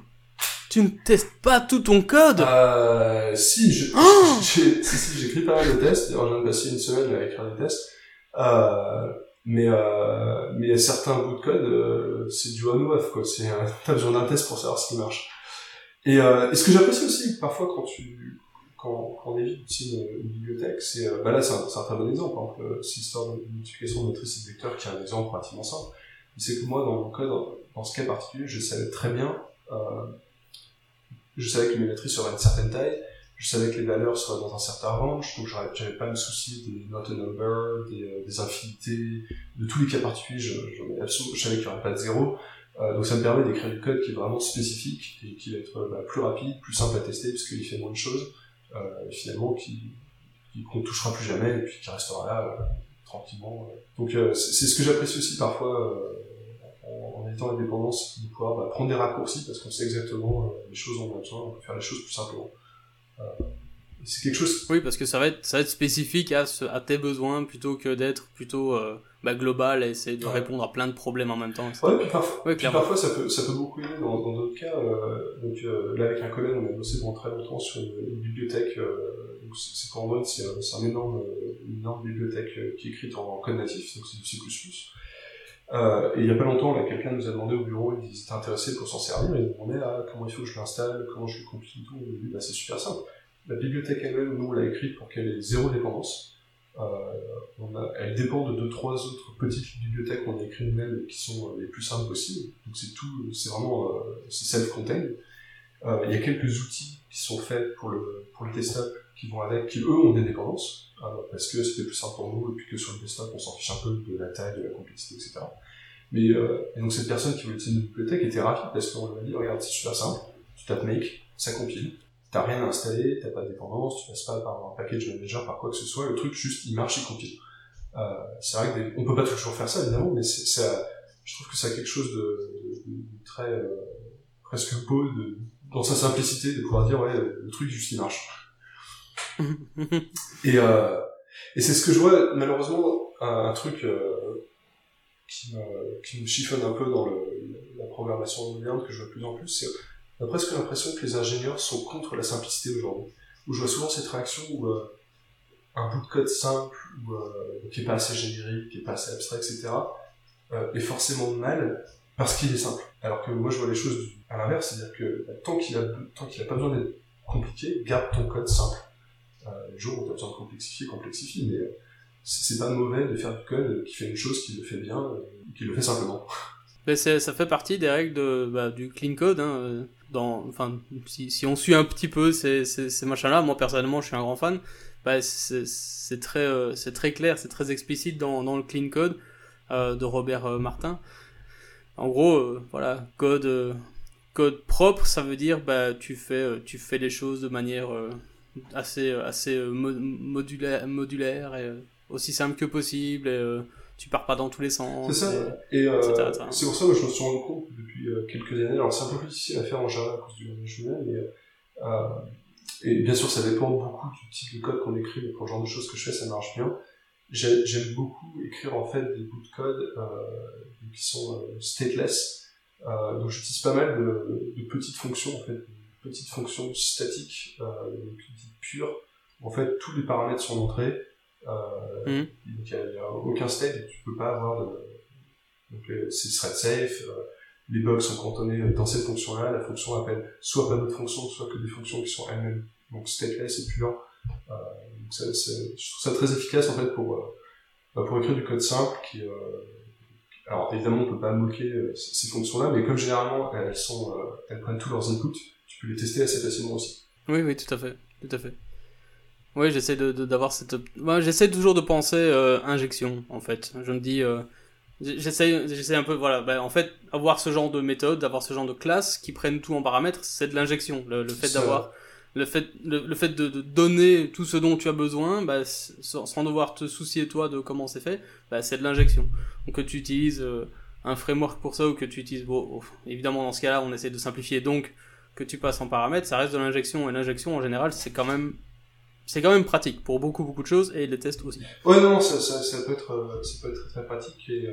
Tu ne testes pas tout ton code? Euh, si, je, Oh j'ai, si, si, j'écris pas mal de tests. D'ailleurs, je viens de passer une semaine à écrire des tests. Euh, mais, euh, mais certains bouts de code, euh, c'est du on-off, quoi. C'est, t'as besoin d'un test pour savoir ce qui marche. Et, euh, et ce que j'apprécie aussi, parfois, quand tu, quand, on évite une, une bibliothèque, c'est, euh, bah là, c'est un, un très bon exemple. C'est l'histoire de multiplication de matrice et de vecteur, qui est un exemple relativement simple. C'est que moi, dans mon code, dans ce cas particulier, je savais très bien, euh, je savais que mes matrices seraient d'une certaine taille, je savais que les valeurs seraient dans un certain range, donc j'avais pas à me soucier des not a number, des, euh, des infinités, de tous les cas particuliers, je, ai absolument- je savais qu'il n'y aurait pas de zéro. Donc ça me permet d'écrire du code qui est vraiment spécifique et qui va être bah, plus rapide, plus simple à tester parce qu'il fait moins de choses, finalement qui, qui- qu'on touchera plus jamais et puis qui restera là euh, tranquillement. euh. Donc euh, c'est c'est ce que j'apprécie aussi parfois euh, en, en étant la dépendance, de pouvoir bah, prendre des raccourcis parce qu'on sait exactement euh, les choses dont on a besoin, on peut faire les choses plus simplement. Et c'est quelque chose Oui, parce que ça va être, ça va être spécifique à, ce- à tes besoins plutôt que d'être plutôt euh, bah, global et essayer de Ouais. répondre à plein de problèmes en même temps. Ouais, puis parfois, Ouais, puis clairement. parfois ça peut, ça peut beaucoup aider dans d'autres cas. euh, donc euh, là, avec un collègue, on a bossé pendant très longtemps sur une, une bibliothèque. Donc c'est pour Android, c'est un, énorme, une énorme bibliothèque qui est écrite en code natif, donc c'est du C++. Euh, et il y a pas longtemps, là, quelqu'un nous a demandé au bureau, ils étaient intéressés pour s'en servir, et ils nous demandaient ah, comment il faut que je l'installe, comment je le compile et tout. Lui bah, c'est super simple. La bibliothèque elle-même, nous, on l'a écrite pour qu'elle ait zéro dépendance. Euh, elle dépend de deux, trois autres petites bibliothèques qu'on a écrites nous-mêmes qui sont euh, les plus simples possibles. Donc c'est tout, c'est vraiment, euh, c'est self-contained. Il y a quelques outils qui sont faits pour le, pour le desktop qui vont avec, qui eux ont des dépendances, parce que c'était plus simple pour nous, et puis que sur le desktop on s'en fiche un peu de la taille, de la complexité, etc. Mais, donc cette personne qui voulait utiliser une bibliothèque était ravie parce qu'on lui a dit, regarde, c'est super simple, tu tapes make, ça compile, t'as rien à installer, t'as pas de dépendance, tu passes pas par un package manager, par quoi que ce soit, le truc juste il marche, il compile. Euh, c'est vrai que des- on peut pas toujours faire ça évidemment, mais ça, je trouve que ça a quelque chose de, de- de- très euh, presque beau de, dans sa simplicité de pouvoir dire ouais le truc juste il marche. Et, euh, et c'est ce que je vois malheureusement un, un truc euh, qui, me, qui me chiffonne un peu dans le, la programmation moderne que je vois de plus en plus, c'est on a presque l'impression que les ingénieurs sont contre la simplicité aujourd'hui. Où je vois souvent cette réaction où euh, un bout de code simple, euh, qui est pas assez générique, qui est pas assez abstrait, etc., euh, est forcément mal parce qu'il est simple. Alors que moi je vois les choses à l'inverse, c'est-à-dire que bah, tant qu'il a, tant qu'il a pas besoin d'être compliqué, garde ton code simple. Le jour où tu as besoin de complexifier, complexifie, mais c'est pas mauvais de faire du code qui fait une chose qui le fait bien, qui le fait simplement. Mais c'est- ça fait partie des règles de, bah, du clean code. Hein, euh, dans, enfin, si, si on suit un petit peu ces, ces, machins-là, moi personnellement, je suis un grand fan. Bah, c'est très, euh, c'est très clair, c'est très explicite dans, dans le clean code euh, de Robert Martin. En gros, voilà, code, code propre, ça veut dire bah tu fais, tu fais les choses de manière assez, assez mo- modulaire, et aussi simple que possible. Tu pars pas dans tous les sens. C'est ça. et- Et euh, c'est pour ça que je me suis rendu compte depuis euh, quelques années. Alors c'est un peu plus difficile à faire en Java à cause du humain, mais euh, et bien sûr ça dépend beaucoup du type de code qu'on écrit. Mais pour le genre de choses que je fais, ça marche bien. J'ai- J'aime beaucoup écrire en fait des bouts de code euh, qui sont euh, stateless. Euh, donc j'utilise pas mal de, de petites fonctions en fait, petites fonctions statiques, euh, donc dites pures. En fait, tous les paramètres sont entrés. Euh, Mhm. donc il n'y a, aucun state et tu peux pas avoir de, donc les- c'est thread safe, euh, les bugs sont cantonnés dans cette fonction-là, la fonction appelle soit pas d'autres fonctions, soit que des fonctions qui sont elles-mêmes donc stateless et pur. Euh, donc ça, je trouve ça très efficace en fait pour euh, bah, pour écrire du code simple qui euh, alors évidemment on peut pas moquer euh, ces, fonctions-là, mais comme généralement elles sont euh, elles prennent tous leurs inputs, tu peux les tester assez facilement aussi. Oui, oui, tout à fait, tout à fait. Oui, j'essaie de d'avoir cette. Moi, j'essaie toujours de penser euh, injection, en fait. Je me dis, euh, j'essaie, j'essaie un peu, voilà. Ben, en fait, avoir ce genre de méthode, avoir ce genre de classe qui prennent tout en paramètres, c'est de l'injection. Le, le fait d'avoir, le fait, le, le fait de, de donner tout ce dont tu as besoin, bah, s- sans, sans devoir te soucier toi de comment c'est fait, bah, c'est de l'injection. Donc que tu utilises euh, un framework pour ça ou que tu utilises, bon, oh, évidemment dans ce cas-là, on essaie de simplifier. Donc que tu passes en paramètres, ça reste de l'injection et l'injection en général, c'est quand même c'est quand même pratique pour beaucoup beaucoup de choses et les tests aussi. Ouais, non, ça, ça, ça peut être, euh, ça peut être très, pratique. Et, euh,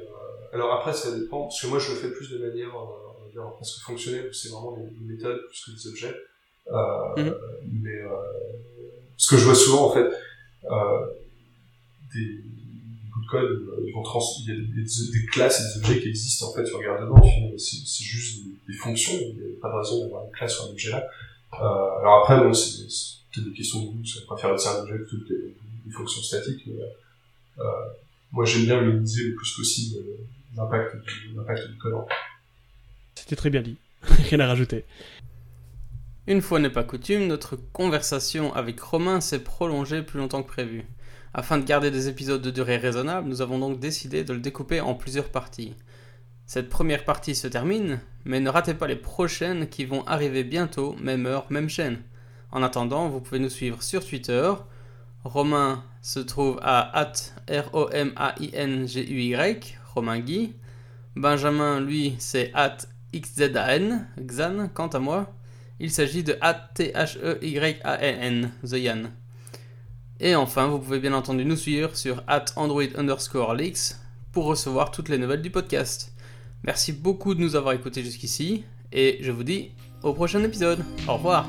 alors après, ça dépend, parce que moi, je le fais plus de manière, euh, dire, presque fonctionnelle, où c'est vraiment des, des méthodes plus que des objets. Euh, Mhm. Mais ce que je vois souvent, en fait, des, bouts de code, ils vont trans, il y a des, des classes et des objets qui existent, en fait, tu regardes dedans, c'est c'est juste des, des fonctions, il n'y a pas de raison d'avoir une classe ou un objet là. Euh, alors après, bon, c'est peut-être des questions de goût, ça préfère utiliser un objet plutôt que des, des fonctions statiques, mais euh, moi j'aime bien minimiser le plus possible euh, l'impact du, du code. C'était très bien dit. Rien à rajouter. Une fois n'est pas coutume, notre conversation avec Romain s'est prolongée plus longtemps que prévu. Afin de garder des épisodes de durée raisonnable, nous avons donc décidé de le découper en plusieurs parties. Cette première partie se termine, mais ne ratez pas les prochaines qui vont arriver bientôt, même heure, même chaîne. En attendant, vous pouvez nous suivre sur Twitter. Romain se trouve à at R-O-M-A-I-N-G-U-Y, Romain Guy. Benjamin, lui, c'est at XZAN, Xan, quant à moi. Il s'agit de A-T-H-E-Y-A-N-N, The Yann. Et enfin, vous pouvez bien entendu nous suivre sur at Android underscore leaks pour recevoir toutes les nouvelles du podcast. Merci beaucoup de nous avoir écoutés jusqu'ici et je vous dis au prochain épisode. Au revoir.